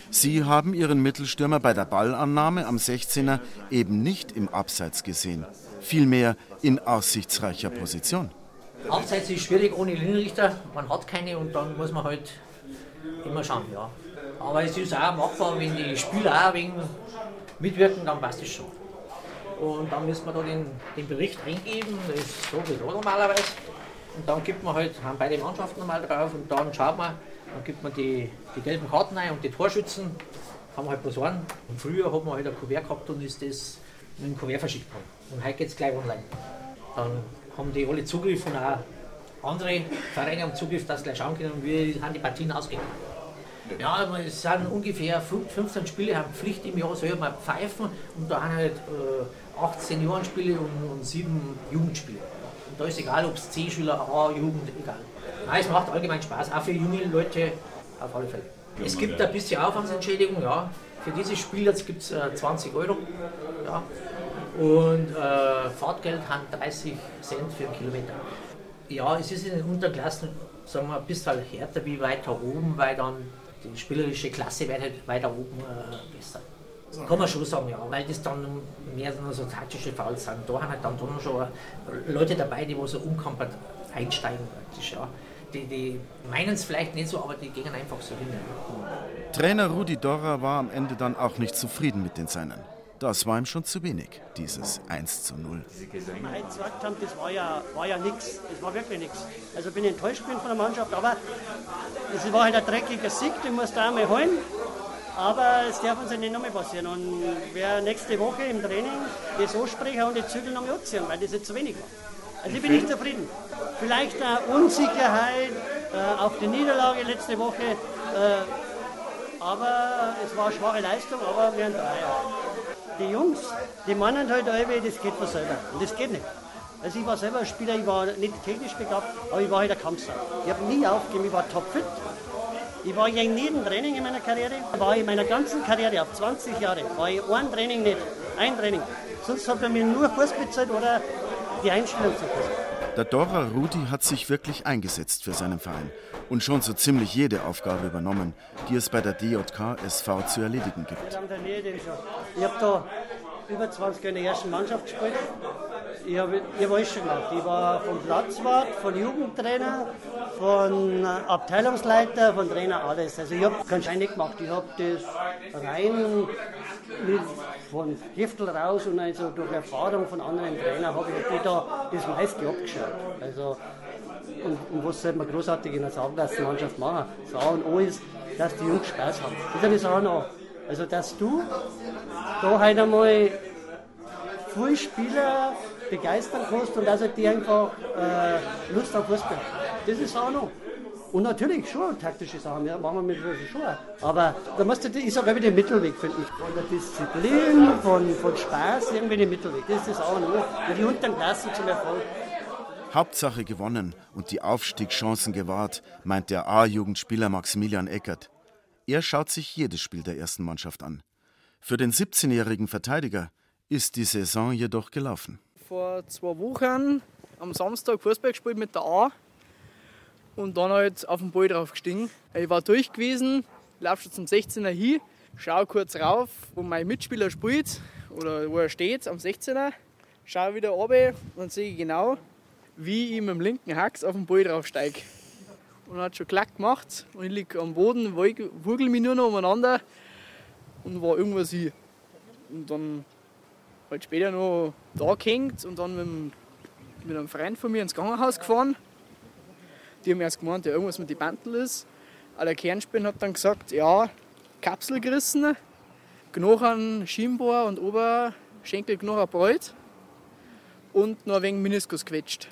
Sie haben ihren Mittelstürmer bei der Ballannahme am 16er eben nicht im Abseits gesehen, vielmehr in aussichtsreicher Position. Abseits ist schwierig ohne Linienrichter, man hat keine und dann muss man halt immer schauen, ja. Aber es ist auch machbar, wenn die Spieler auch wegen mitwirken, dann passt es schon. Und dann müssen wir da den, den Bericht eingeben, das ist so wie da normalerweise. Und dann gibt man halt, haben beide Mannschaften nochmal drauf und dann schaut man, dann gibt man die, die gelben Karten ein und die Torschützen haben wir halt bloß einen. Und früher hat man halt ein Kuvert gehabt und ist das mit dem Kuvert verschickt worden. Und heute geht es gleich online. Dann haben die alle Zugriff und auch andere Vereine haben Zugriff, dass sie gleich schauen können, wie die Partien ausgegangen. Ja, es sind ungefähr 15 Spiele, haben Pflicht im Jahr selber pfeifen und da haben halt äh, 8 Seniorenspiele und, und 7 Jugendspiele. Und da ist egal, ob es C-Schüler, A, Jugend, egal. Nein, es macht allgemein Spaß, auch für junge Leute auf alle Fälle. Es gibt ein bisschen Aufwandsentschädigung, ja. Für dieses Spiel jetzt gibt es äh, 20 Euro. Ja. Und äh, Fahrtgeld haben 30 Cent für einen Kilometer. Ja, es ist in den Unterklassen sagen wir, ein bisschen härter wie weiter oben, weil dann die spielerische Klasse halt weiter oben äh, besser. Kann man schon sagen, ja, weil das dann mehr so taktische Fouls sind. Da haben halt dann schon Leute dabei, die so unkampert einsteigen praktisch, ja. Die, die meinen es vielleicht nicht so, aber die gehen einfach so hin. Ja. Trainer Rudi Dorrer war am Ende dann auch nicht zufrieden mit den Seinen. Das war ihm schon zu wenig, dieses 1 zu 0. Was wir gesagt haben, das war ja, war ja nichts. Das war wirklich nichts. Also bin ich enttäuscht bin von der Mannschaft, aber es war halt ein dreckiger Sieg, den musst du einmal holen. Aber es darf uns ja nicht nochmal passieren. Und wer nächste Woche im Training das ansprechen und die Zügel nochmal anziehen, weil das jetzt zu wenig war. Also ich bin nicht zufrieden. Vielleicht eine Unsicherheit äh, auf die Niederlage letzte Woche. Äh, aber es war eine schwache Leistung, aber wir haben Dreier die Jungs, die meinen halt alle, das geht von selber. Und das geht nicht. Also ich war selber ein Spieler, ich war nicht technisch begabt, aber ich war halt ein Kampfsau. Ich habe nie aufgegeben, ich war topfit. Ich war in jedem Training in meiner Karriere, war in meiner ganzen Karriere, auf 20 Jahre, war ich ein Training nicht, ein Training. Sonst hat er mir nur Kurs bezahlt oder die Einstellung zu Kurs. Der Dorer Rudi hat sich wirklich eingesetzt für seinen Verein und schon so ziemlich jede Aufgabe übernommen, die es bei der DJK SV zu erledigen gibt. Ich habe da über 20 Jahre in der ersten Mannschaft gespielt. Ich habe ich hab alles schon gemacht. Ich war vom Platzwart, von Jugendtrainer, von Abteilungsleiter, von Trainer, alles. Also ich habe keinen Schein gemacht. Ich habe das rein mit, von Giftel raus und also durch Erfahrung von anderen Trainern habe ich da das meiste abgeschaut. Also und, und was sollte man großartig in der Sauglassenmannschaft machen? Das A und O ist, dass die Jungs Spaß haben. Das ist das A und O. Also, dass du da halt einmal viele Spieler begeistern kannst und dass die einfach äh, Lust auf Fußball Das ist A und O. Und natürlich schon taktische Sachen, ja, machen wir mit schon. Aber da musst du, ich sage den Mittelweg finden. Von der Disziplin, von, von Spaß, irgendwie den Mittelweg. Das ist das auch nur. Die unteren Klassen zum Erfolg. Hauptsache gewonnen und die Aufstiegschancen gewahrt, meint der A-Jugendspieler Maximilian Eckert. Er schaut sich jedes Spiel der ersten Mannschaft an. Für den 17-jährigen Verteidiger ist die Saison jedoch gelaufen. Vor zwei Wochen am Samstag Fußball gespielt mit der A und dann halt auf den Ball drauf gestiegen. Ich war durch gewesen, laufe schon zum 16er hin, schaue kurz rauf, wo mein Mitspieler spielt oder wo er steht am 16er, schaue wieder runter und sehe genau, wie ich mit dem linken Hax auf den Ball draufsteige. Und hat schon klack gemacht und ich liege am Boden, wurgel mich nur noch umeinander und war irgendwas hier. Und dann halt später noch da gehängt und dann mit, dem, mit einem Freund von mir ins Krankenhaus gefahren. Die haben erst gemeint, ja, irgendwas mit den Bantel ist. Aber der Kernspin hat dann gesagt, ja, Kapsel gerissen, Knochen, Schienbohr und Oberschenkelknochen Bräut und noch ein wenig Meniskus quetscht.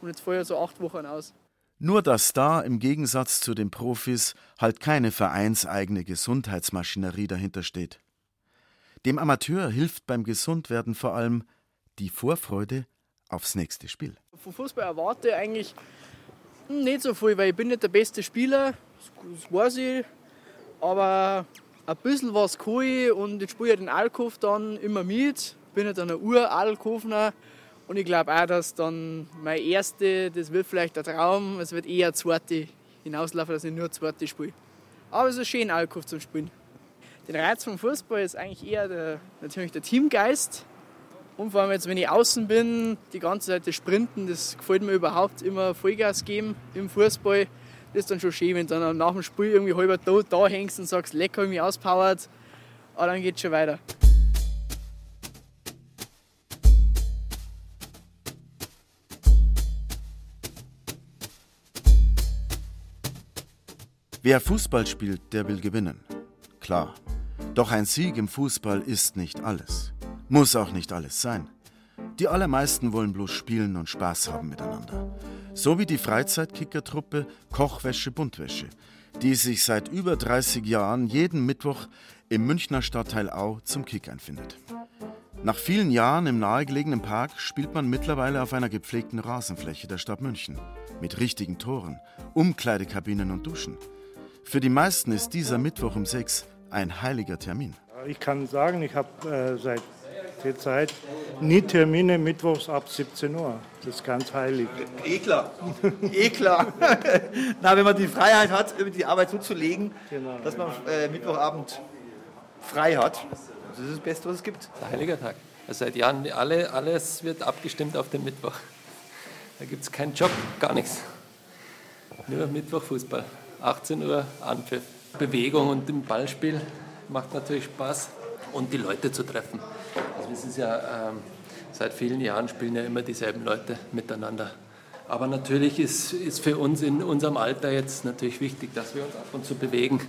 Und jetzt ich so acht Wochen aus. Nur dass da im Gegensatz zu den Profis halt keine vereinseigene Gesundheitsmaschinerie dahinter steht. Dem Amateur hilft beim Gesundwerden vor allem die Vorfreude aufs nächste Spiel. Vom Fußball erwarte ich eigentlich nicht so viel, weil ich bin nicht der beste Spieler, das weiß ich. Aber ein bisschen was kann ich und ich spiele ja den Alkof dann immer mit. Bin ja dann ein Ur-Alkofner. Und ich glaube auch, dass dann mein erste, das wird vielleicht der Traum, es wird eher zweite hinauslaufen, dass ich nur zweite spiele. Aber es ist schön, Alkohol zu spielen. Der Reiz vom Fußball ist eigentlich eher der, natürlich der Teamgeist. Und vor allem jetzt, wenn ich außen bin, die ganze Zeit das Sprinten, das gefällt mir überhaupt immer Vollgas geben im Fußball. Das ist dann schon schön, wenn du dann nach dem Spiel irgendwie halber tot da hängst und sagst, lecker, mich auspowert. Aber dann geht es schon weiter. Wer Fußball spielt, der will gewinnen. Klar. Doch ein Sieg im Fußball ist nicht alles. Muss auch nicht alles sein. Die allermeisten wollen bloß spielen und Spaß haben miteinander. So wie die Freizeitkickertruppe Kochwäsche Buntwäsche, die sich seit über 30 Jahren jeden Mittwoch im Münchner Stadtteil Au zum Kick einfindet. Nach vielen Jahren im nahegelegenen Park spielt man mittlerweile auf einer gepflegten Rasenfläche der Stadt München. Mit richtigen Toren, Umkleidekabinen und Duschen. Für die meisten ist dieser Mittwoch um 6 ein heiliger Termin. Ich kann sagen, ich habe äh, seit der Zeit nie Termine mittwochs ab 17 Uhr. Das ist ganz heilig. Eh klar. eh klar. Na, wenn man die Freiheit hat, die Arbeit so zu legen, genau. dass man äh, Mittwochabend frei hat. Das ist das Beste, was es gibt. Ein heiliger Tag. Also seit Jahren alle, alles wird abgestimmt auf den Mittwoch. Da gibt es keinen Job, gar nichts. Nur Mittwoch Fußball. 18 Uhr Anpfiff. Bewegung und im Ballspiel macht natürlich Spaß und die Leute zu treffen. Also es ist ja ähm, seit vielen Jahren spielen ja immer dieselben Leute miteinander. Aber natürlich ist, ist für uns in unserem Alter jetzt natürlich wichtig, dass wir uns ab und zu bewegen.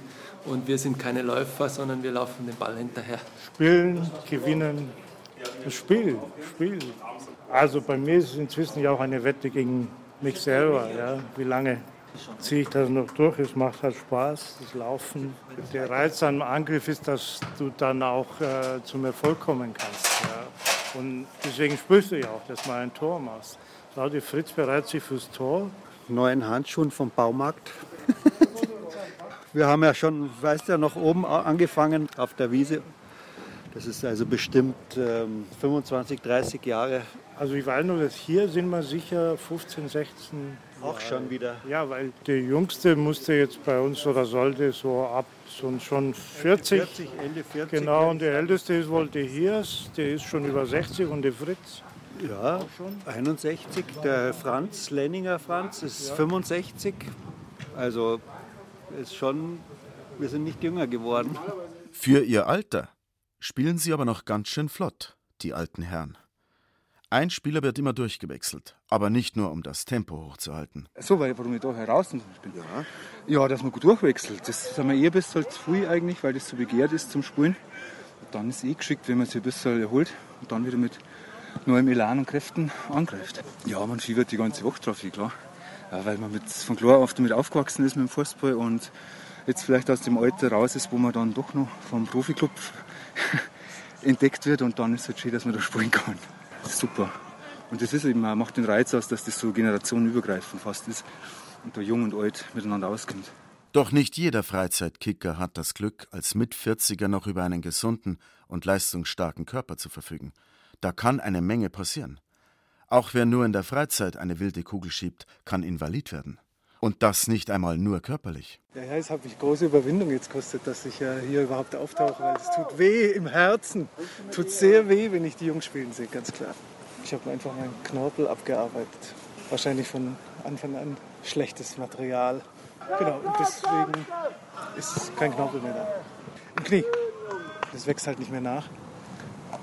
Und wir sind keine Läufer, sondern wir laufen den Ball hinterher. Spielen, gewinnen, Spiel, Spiel. Also bei mir ist es inzwischen ja auch eine Wette gegen mich selber. Ja. Wie lange ziehe ich das noch durch. Es macht halt Spaß, das Laufen. Der Reiz am Angriff ist, dass du dann auch äh, zum Erfolg kommen kannst. Ja. Und deswegen spürst du ja auch, dass du mal ein Tor machst. Schau, die Fritz bereitet sich fürs Tor. Neuen Handschuhen vom Baumarkt. [LAUGHS] Wir haben ja schon, weißt du ja, noch oben angefangen auf der Wiese. Das ist also bestimmt ähm, 25, 30 Jahre. Also ich weiß nur, dass hier sind wir sicher 15, 16 auch schon wieder. Ja, weil der Jüngste musste jetzt bei uns oder sollte so ab so schon 40. 40 Ende 40. Genau, und der Älteste ist wohl der Hiers, der ist schon über 60 und der Fritz. Ja, 61. Der Franz, Lenninger Franz, ist ja. 65. Also ist schon, wir sind nicht jünger geworden. Für ihr Alter spielen sie aber noch ganz schön flott, die alten Herren. Ein Spieler wird immer durchgewechselt, aber nicht nur, um das Tempo hochzuhalten. So, weil warum ich da heraus Beispiel? Ja. ja, dass man gut durchwechselt. Das sind wir eher ein bisschen zu früh eigentlich, weil das so begehrt ist zum Spielen. Und dann ist es eh geschickt, wenn man sich ein bisschen erholt und dann wieder mit neuem Elan und Kräften angreift. Ja, man fiebert die ganze Woche drauf, klar. Ja, weil man mit, von klar auf damit aufgewachsen ist mit dem Fußball und jetzt vielleicht aus dem Alter raus ist, wo man dann doch noch vom Profiklub [LAUGHS] entdeckt wird und dann ist es halt schön, dass man da spielen kann. Super. Und das ist eben, macht den Reiz aus, dass das so generationenübergreifend fast ist und da jung und alt miteinander auskommt. Doch nicht jeder Freizeitkicker hat das Glück, als Mit-40er noch über einen gesunden und leistungsstarken Körper zu verfügen. Da kann eine Menge passieren. Auch wer nur in der Freizeit eine wilde Kugel schiebt, kann invalid werden. Und das nicht einmal nur körperlich. Ja, ja, es hat mich große Überwindung jetzt gekostet, dass ich ja hier überhaupt auftauche, weil es tut weh im Herzen. Tut sehr weh, wenn ich die Jungs spielen sehe, ganz klar. Ich habe einfach meinen Knorpel abgearbeitet. Wahrscheinlich von Anfang an schlechtes Material. Genau, und deswegen ist kein Knorpel mehr da. Im Knie. Das wächst halt nicht mehr nach.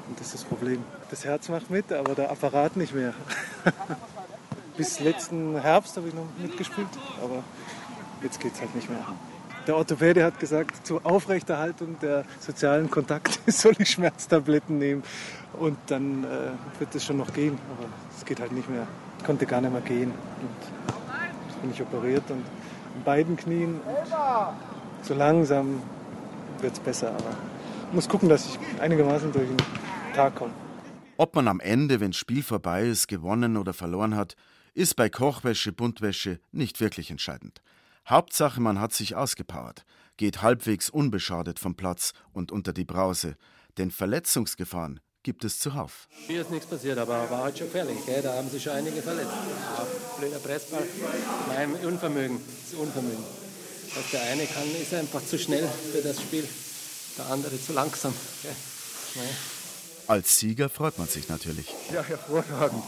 Und das ist das Problem. Das Herz macht mit, aber der Apparat nicht mehr. [LAUGHS] Bis letzten Herbst habe ich noch mitgespielt, aber jetzt geht es halt nicht mehr. Der Orthopäde hat gesagt, zur Aufrechterhaltung der sozialen Kontakte [LAUGHS] soll ich Schmerztabletten nehmen. Und dann äh, wird es schon noch gehen, aber es geht halt nicht mehr. Ich konnte gar nicht mehr gehen. Und jetzt bin ich operiert und in beiden Knien. So langsam wird es besser, aber ich muss gucken, dass ich einigermaßen durch den Tag komme. Ob man am Ende, wenn Spiel vorbei ist, gewonnen oder verloren hat, ist bei Kochwäsche, Buntwäsche nicht wirklich entscheidend. Hauptsache, man hat sich ausgepowert, geht halbwegs unbeschadet vom Platz und unter die Brause, denn Verletzungsgefahren gibt es zuhauf. Mir ist nichts passiert, aber war halt schon gefährlich. Gell? Da haben sich schon einige verletzt. Blöder Pressball. Mein Unvermögen. Das Unvermögen. Was der eine kann, ist einfach zu schnell für das Spiel. Der andere zu langsam. Naja. Als Sieger freut man sich natürlich. Ja, hervorragend.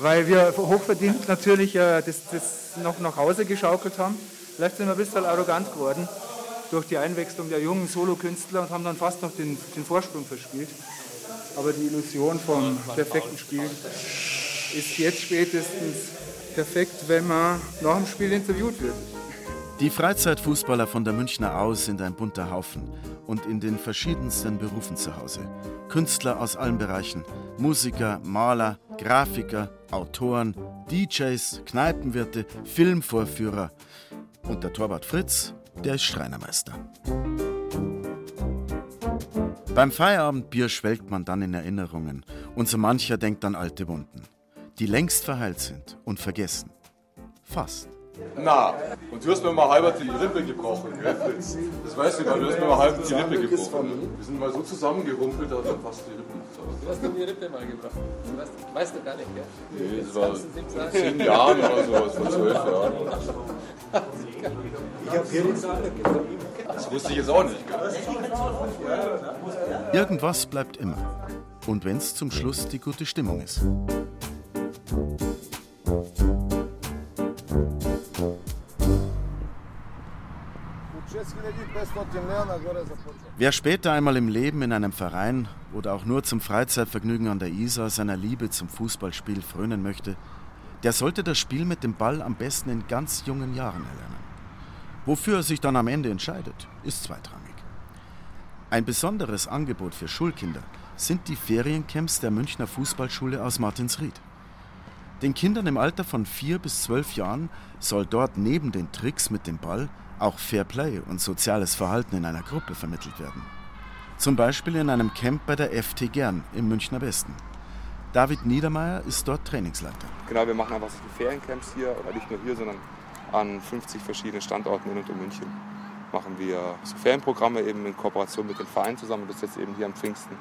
Weil wir hochverdient natürlich äh, das, das noch nach Hause geschaukelt haben. Vielleicht sind wir ein bisschen arrogant geworden durch die Einwechslung der jungen Solokünstler und haben dann fast noch den, den Vorsprung verspielt. Aber die Illusion vom perfekten Spiel ist jetzt spätestens perfekt, wenn man nach dem Spiel interviewt wird. Die Freizeitfußballer von der Münchner Au sind ein bunter Haufen und in den verschiedensten Berufen zu Hause. Künstler aus allen Bereichen, Musiker, Maler, Grafiker, Autoren, DJs, Kneipenwirte, Filmvorführer. Und der Torwart Fritz, der ist Schreinermeister. Beim Feierabendbier schwelgt man dann in Erinnerungen und so mancher denkt an alte Wunden, die längst verheilt sind und vergessen. Fast. Na, und du hast mir mal halber die Rippe gebrochen, gell, Fritz? Das weißt du gar nicht, du hast mir mal halb die Rippe gebrochen. Wir sind mal so zusammengerumpelt, da hat dann fast die Rippe. Du hast mir die Rippe mal gebrochen. Weißt, weißt du gar nicht, gell? Nee, das war vor zehn Jahren oder sowas, vor zwölf Jahren. Ich hab hier nichts Das wusste ich jetzt auch nicht, gell? Irgendwas bleibt immer. Und wenn's zum Schluss die gute Stimmung ist. Wer später einmal im Leben in einem Verein oder auch nur zum Freizeitvergnügen an der Isar seiner Liebe zum Fußballspiel frönen möchte, der sollte das Spiel mit dem Ball am besten in ganz jungen Jahren erlernen. Wofür er sich dann am Ende entscheidet, ist zweitrangig. Ein besonderes Angebot für Schulkinder sind die Feriencamps der Münchner Fußballschule aus Martinsried. Den Kindern im Alter von vier bis zwölf Jahren soll dort neben den Tricks mit dem Ball auch Fairplay und soziales Verhalten in einer Gruppe vermittelt werden. Zum Beispiel in einem Camp bei der FT Gern im Münchner Westen. David Niedermeyer ist dort Trainingsleiter. Genau, wir machen einfach die Feriencamps hier, aber nicht nur hier, sondern an 50 verschiedenen Standorten in und um München. Machen wir so Ferienprogramme eben in Kooperation mit den Vereinen zusammen, das jetzt eben hier am Pfingsten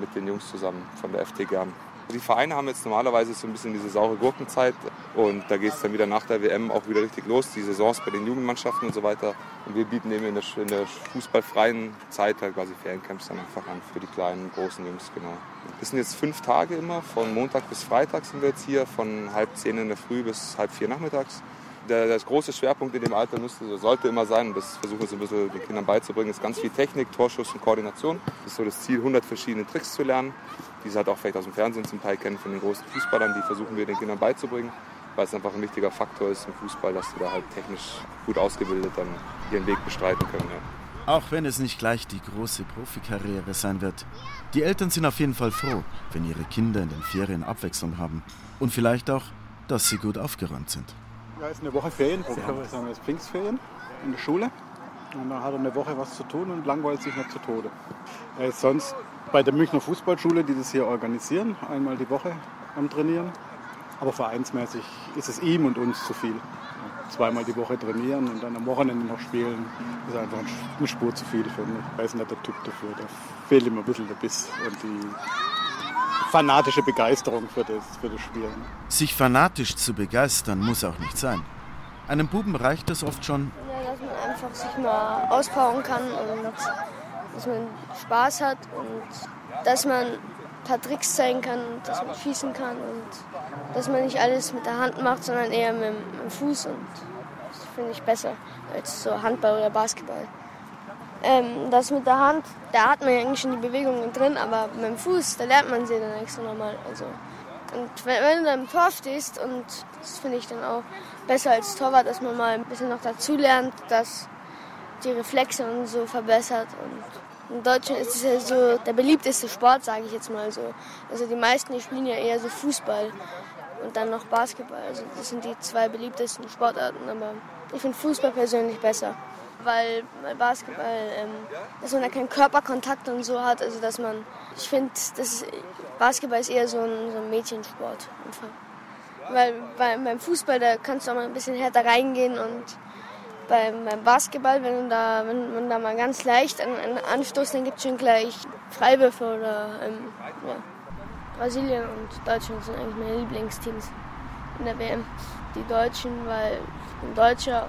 mit den Jungs zusammen von der FT Gern. Die Vereine haben jetzt normalerweise so ein bisschen diese saure Gurkenzeit und da geht es dann wieder nach der WM auch wieder richtig los, die Saisons bei den Jugendmannschaften und so weiter. Und wir bieten eben in der, in der fußballfreien Zeit halt quasi Feriencamps dann einfach an für die kleinen, großen Jungs, genau. Wir sind jetzt fünf Tage immer, von Montag bis Freitag sind wir jetzt hier, von halb zehn in der Früh bis halb vier nachmittags. Der, der große Schwerpunkt in dem Alter müsste, sollte immer sein, das versuchen wir so ein bisschen den Kindern beizubringen, ist ganz viel Technik, Torschuss und Koordination. Das ist so das Ziel, 100 verschiedene Tricks zu lernen, die sie halt auch vielleicht aus dem Fernsehen zum Teil kennen von den großen Fußballern. Die versuchen wir den Kindern beizubringen, weil es einfach ein wichtiger Faktor ist im Fußball, dass sie da halt technisch gut ausgebildet dann ihren Weg bestreiten können. Ja. Auch wenn es nicht gleich die große Profikarriere sein wird. Die Eltern sind auf jeden Fall froh, wenn ihre Kinder in den Ferien Abwechslung haben. Und vielleicht auch, dass sie gut aufgeräumt sind. Da ist eine Woche haben wir jetzt Pfingstferien in der Schule. Und dann hat er eine Woche was zu tun und langweilt sich nicht zu Tode. Er ist sonst bei der Münchner Fußballschule, die das hier organisieren, einmal die Woche am Trainieren. Aber vereinsmäßig ist es ihm und uns zu viel. Zweimal die Woche trainieren und dann am Wochenende noch spielen, ist einfach eine Spur zu viel für mich. Ich weiß nicht der Typ dafür. Da fehlt ihm ein bisschen der Biss und die fanatische Begeisterung für das, für das Spiel. Sich fanatisch zu begeistern muss auch nicht sein. Einem Buben reicht es oft schon, Ja, dass man einfach sich mal auspowern kann und dass man Spaß hat und dass man ein paar Tricks zeigen kann, und dass man schießen kann und dass man nicht alles mit der Hand macht, sondern eher mit, dem- mit dem Fuß und das finde ich besser als so Handball oder Basketball. Ähm, das mit der Hand, da hat man ja eigentlich schon die Bewegungen drin, aber mit dem Fuß, da lernt man sie dann extra nochmal. Also, und wenn, wenn du dann im Tor stehst, und das finde ich dann auch besser als Torwart, dass man mal ein bisschen noch dazu lernt, dass die Reflexe und so verbessert. Und in Deutschland ist es ja so der beliebteste Sport, sage ich jetzt mal so. Also die meisten, spielen ja eher so Fußball und dann noch Basketball. Also das sind die zwei beliebtesten Sportarten, aber ich finde Fußball persönlich besser. Weil Basketball, ähm, dass man da keinen Körperkontakt und so hat, also dass man, ich finde, Basketball ist eher so ein, so ein Mädchensport. Einfach. Weil bei, beim Fußball, da kannst du auch mal ein bisschen härter reingehen und beim, Basketball, wenn, da, wenn man da mal ganz leicht an, an anstoßt, dann gibt es schon gleich Freiwürfe oder ähm, ja. Brasilien und Deutschland sind eigentlich meine Lieblingsteams in der WM. Die Deutschen, weil ich bin Deutscher.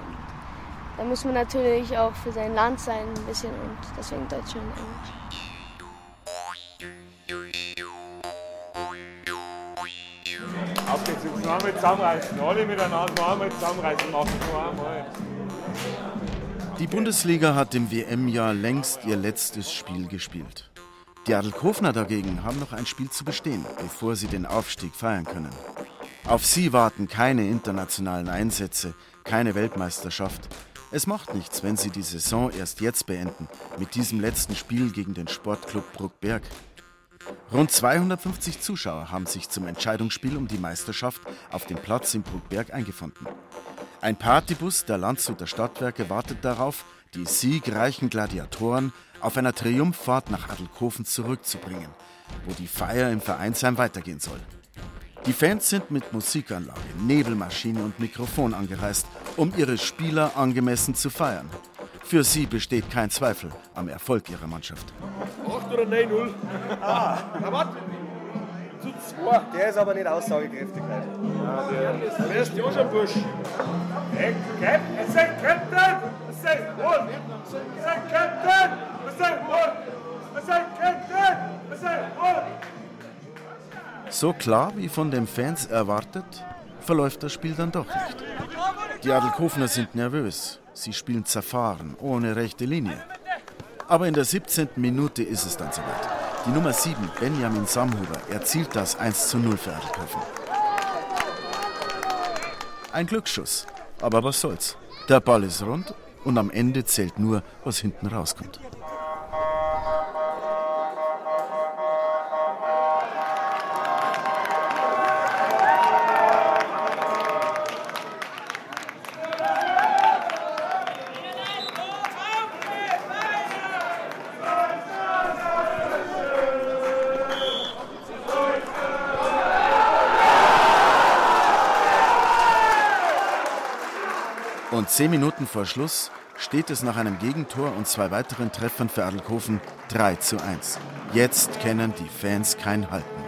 Da muss man natürlich auch für sein Land sein ein bisschen und deswegen Deutschland eigentlich. Auf geht's, jetzt noch einmal zusammenreißen. Alle miteinander noch einmal zusammenreißen. Machen noch einmal. Die Bundesliga hat im WM-Jahr längst ihr letztes Spiel gespielt. Die Adelkofner dagegen haben noch ein Spiel zu bestehen, bevor sie den Aufstieg feiern können. Auf sie warten keine internationalen Einsätze, keine Weltmeisterschaft. Es macht nichts, wenn sie die Saison erst jetzt beenden, mit diesem letzten Spiel gegen den Sportclub Bruckberg. Rund 250 Zuschauer haben sich zum Entscheidungsspiel um die Meisterschaft auf dem Platz in Bruckberg eingefunden. Ein Partybus der Landshuter Stadtwerke wartet darauf, die siegreichen Gladiatoren auf einer Triumphfahrt nach Adelkofen zurückzubringen, wo die Feier im Vereinsheim weitergehen soll. Die Fans sind mit Musikanlage, Nebelmaschine und Mikrofon angereist, um ihre Spieler angemessen zu feiern. Für sie besteht kein Zweifel am Erfolg ihrer Mannschaft. 8 oder 9-0? Ah. Zu 2. Der ist aber nicht aussagekräftig heute. Ja, der, der ist ja schon Bursch. Hey, Captain, es ist Captain! Es ist Rot! Es ist Captain! Es ist Rot! Es ist Captain! Es ist! So klar wie von den Fans erwartet, verläuft das Spiel dann doch nicht. Die Adelkofner sind nervös. Sie spielen zerfahren, ohne rechte Linie. Aber in der 17. Minute ist es dann soweit. Die Nummer 7, Benjamin Samhuber, erzielt das 1 zu 0 für Adelkofen. Ein Glücksschuss, aber was soll's. Der Ball ist rund und am Ende zählt nur, was hinten rauskommt. Zehn Minuten vor Schluss steht es nach einem Gegentor und zwei weiteren Treffern für Adelkofen 3 zu 1. Jetzt kennen die Fans kein Halten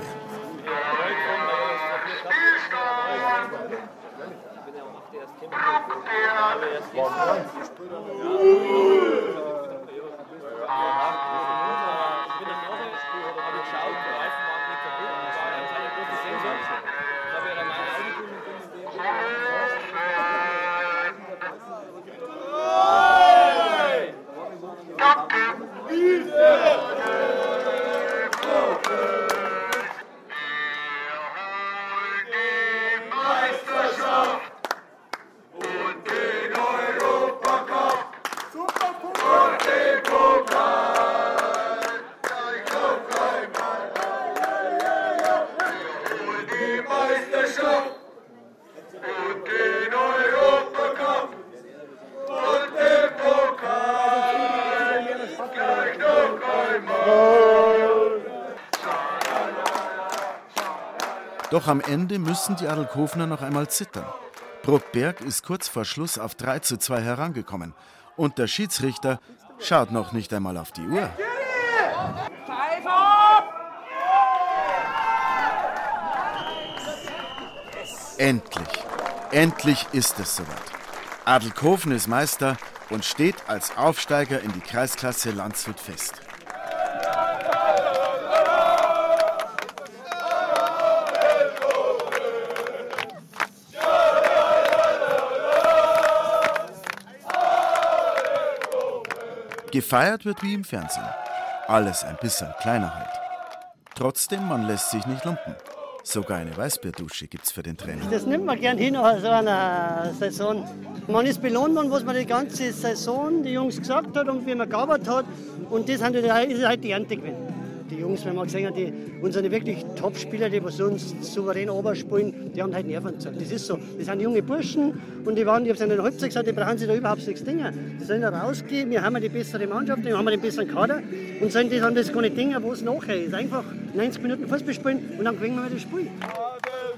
Doch am Ende müssen die Adelkofener noch einmal zittern. Bruckberg ist kurz vor Schluss auf 3 zu 2 herangekommen. Und der Schiedsrichter schaut noch nicht einmal auf die Uhr. Endlich, endlich ist es soweit. Adelkofen ist Meister und steht als Aufsteiger in die Kreisklasse Landshut fest. Gefeiert wird wie im Fernsehen. Alles ein bisschen kleiner halt. Trotzdem, man lässt sich nicht lumpen. Sogar eine Weißbierdusche gibt's für den Trainer. Das nimmt man gern hin nach so einer Saison. Man ist belohnt worden, was man die ganze Saison die Jungs gesagt hat und wie man gearbeitet hat. Und das ist halt die Ernte gewesen. Jungs, wenn man gesehen hat, die, unsere wirklich Top-Spieler, die was uns souverän oberspielen, die haben halt Nerven gezeigt. Das ist so. Das sind junge Burschen und die waren, ich habe es in der Halbzeit gesagt, die brauchen sich da überhaupt nichts dingen. Die sollen da rausgehen, wir haben die bessere Mannschaft, wir haben den besseren Kader und sollen das, haben das keine Dinge, wo es nachher ist. Einfach 90 Minuten Fußball spielen und dann gewinnen wir das Spiel.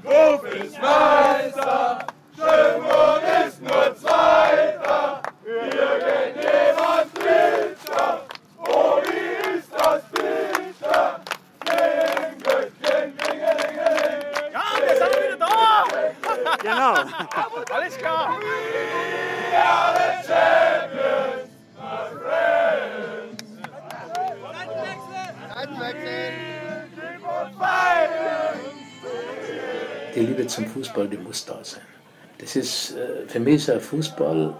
Ruf ist Meister, Schönbrunn ist nur Zweiter. Wir gehen jemand Dritter, oh wie ist das bitter. Kling, Glück, kling, klingelingeling. Ja, wir sind wieder da! Genau. Alles klar. We are the champions, my friends. Keep on fighting. Die Liebe zum Fußball, die muss da sein. Das ist, äh, für mich ist ein Fußball,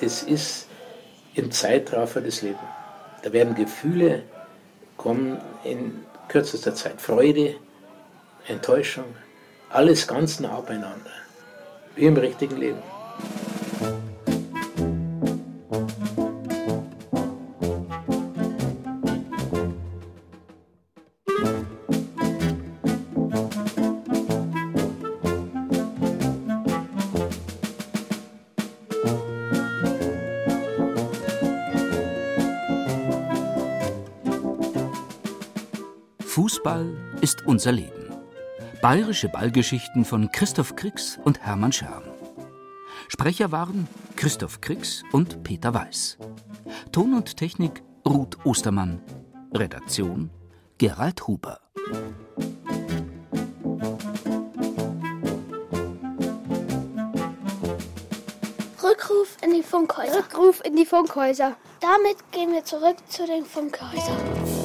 das ist im Zeitraffer des Lebens. Da werden Gefühle kommen in kürzester Zeit. Freude, Enttäuschung, alles ganz nah beieinander. Wie im richtigen Leben. Unser Leben. Bayerische Ballgeschichten von Christoph Kriegs und Hermann Scherm. Sprecher waren Christoph Kriegs und Peter Weiß. Ton und Technik Ruth Ostermann. Redaktion Gerald Huber. Rückruf in die Funkhäuser. Rückruf in die Funkhäuser. Damit gehen wir zurück zu den Funkhäusern.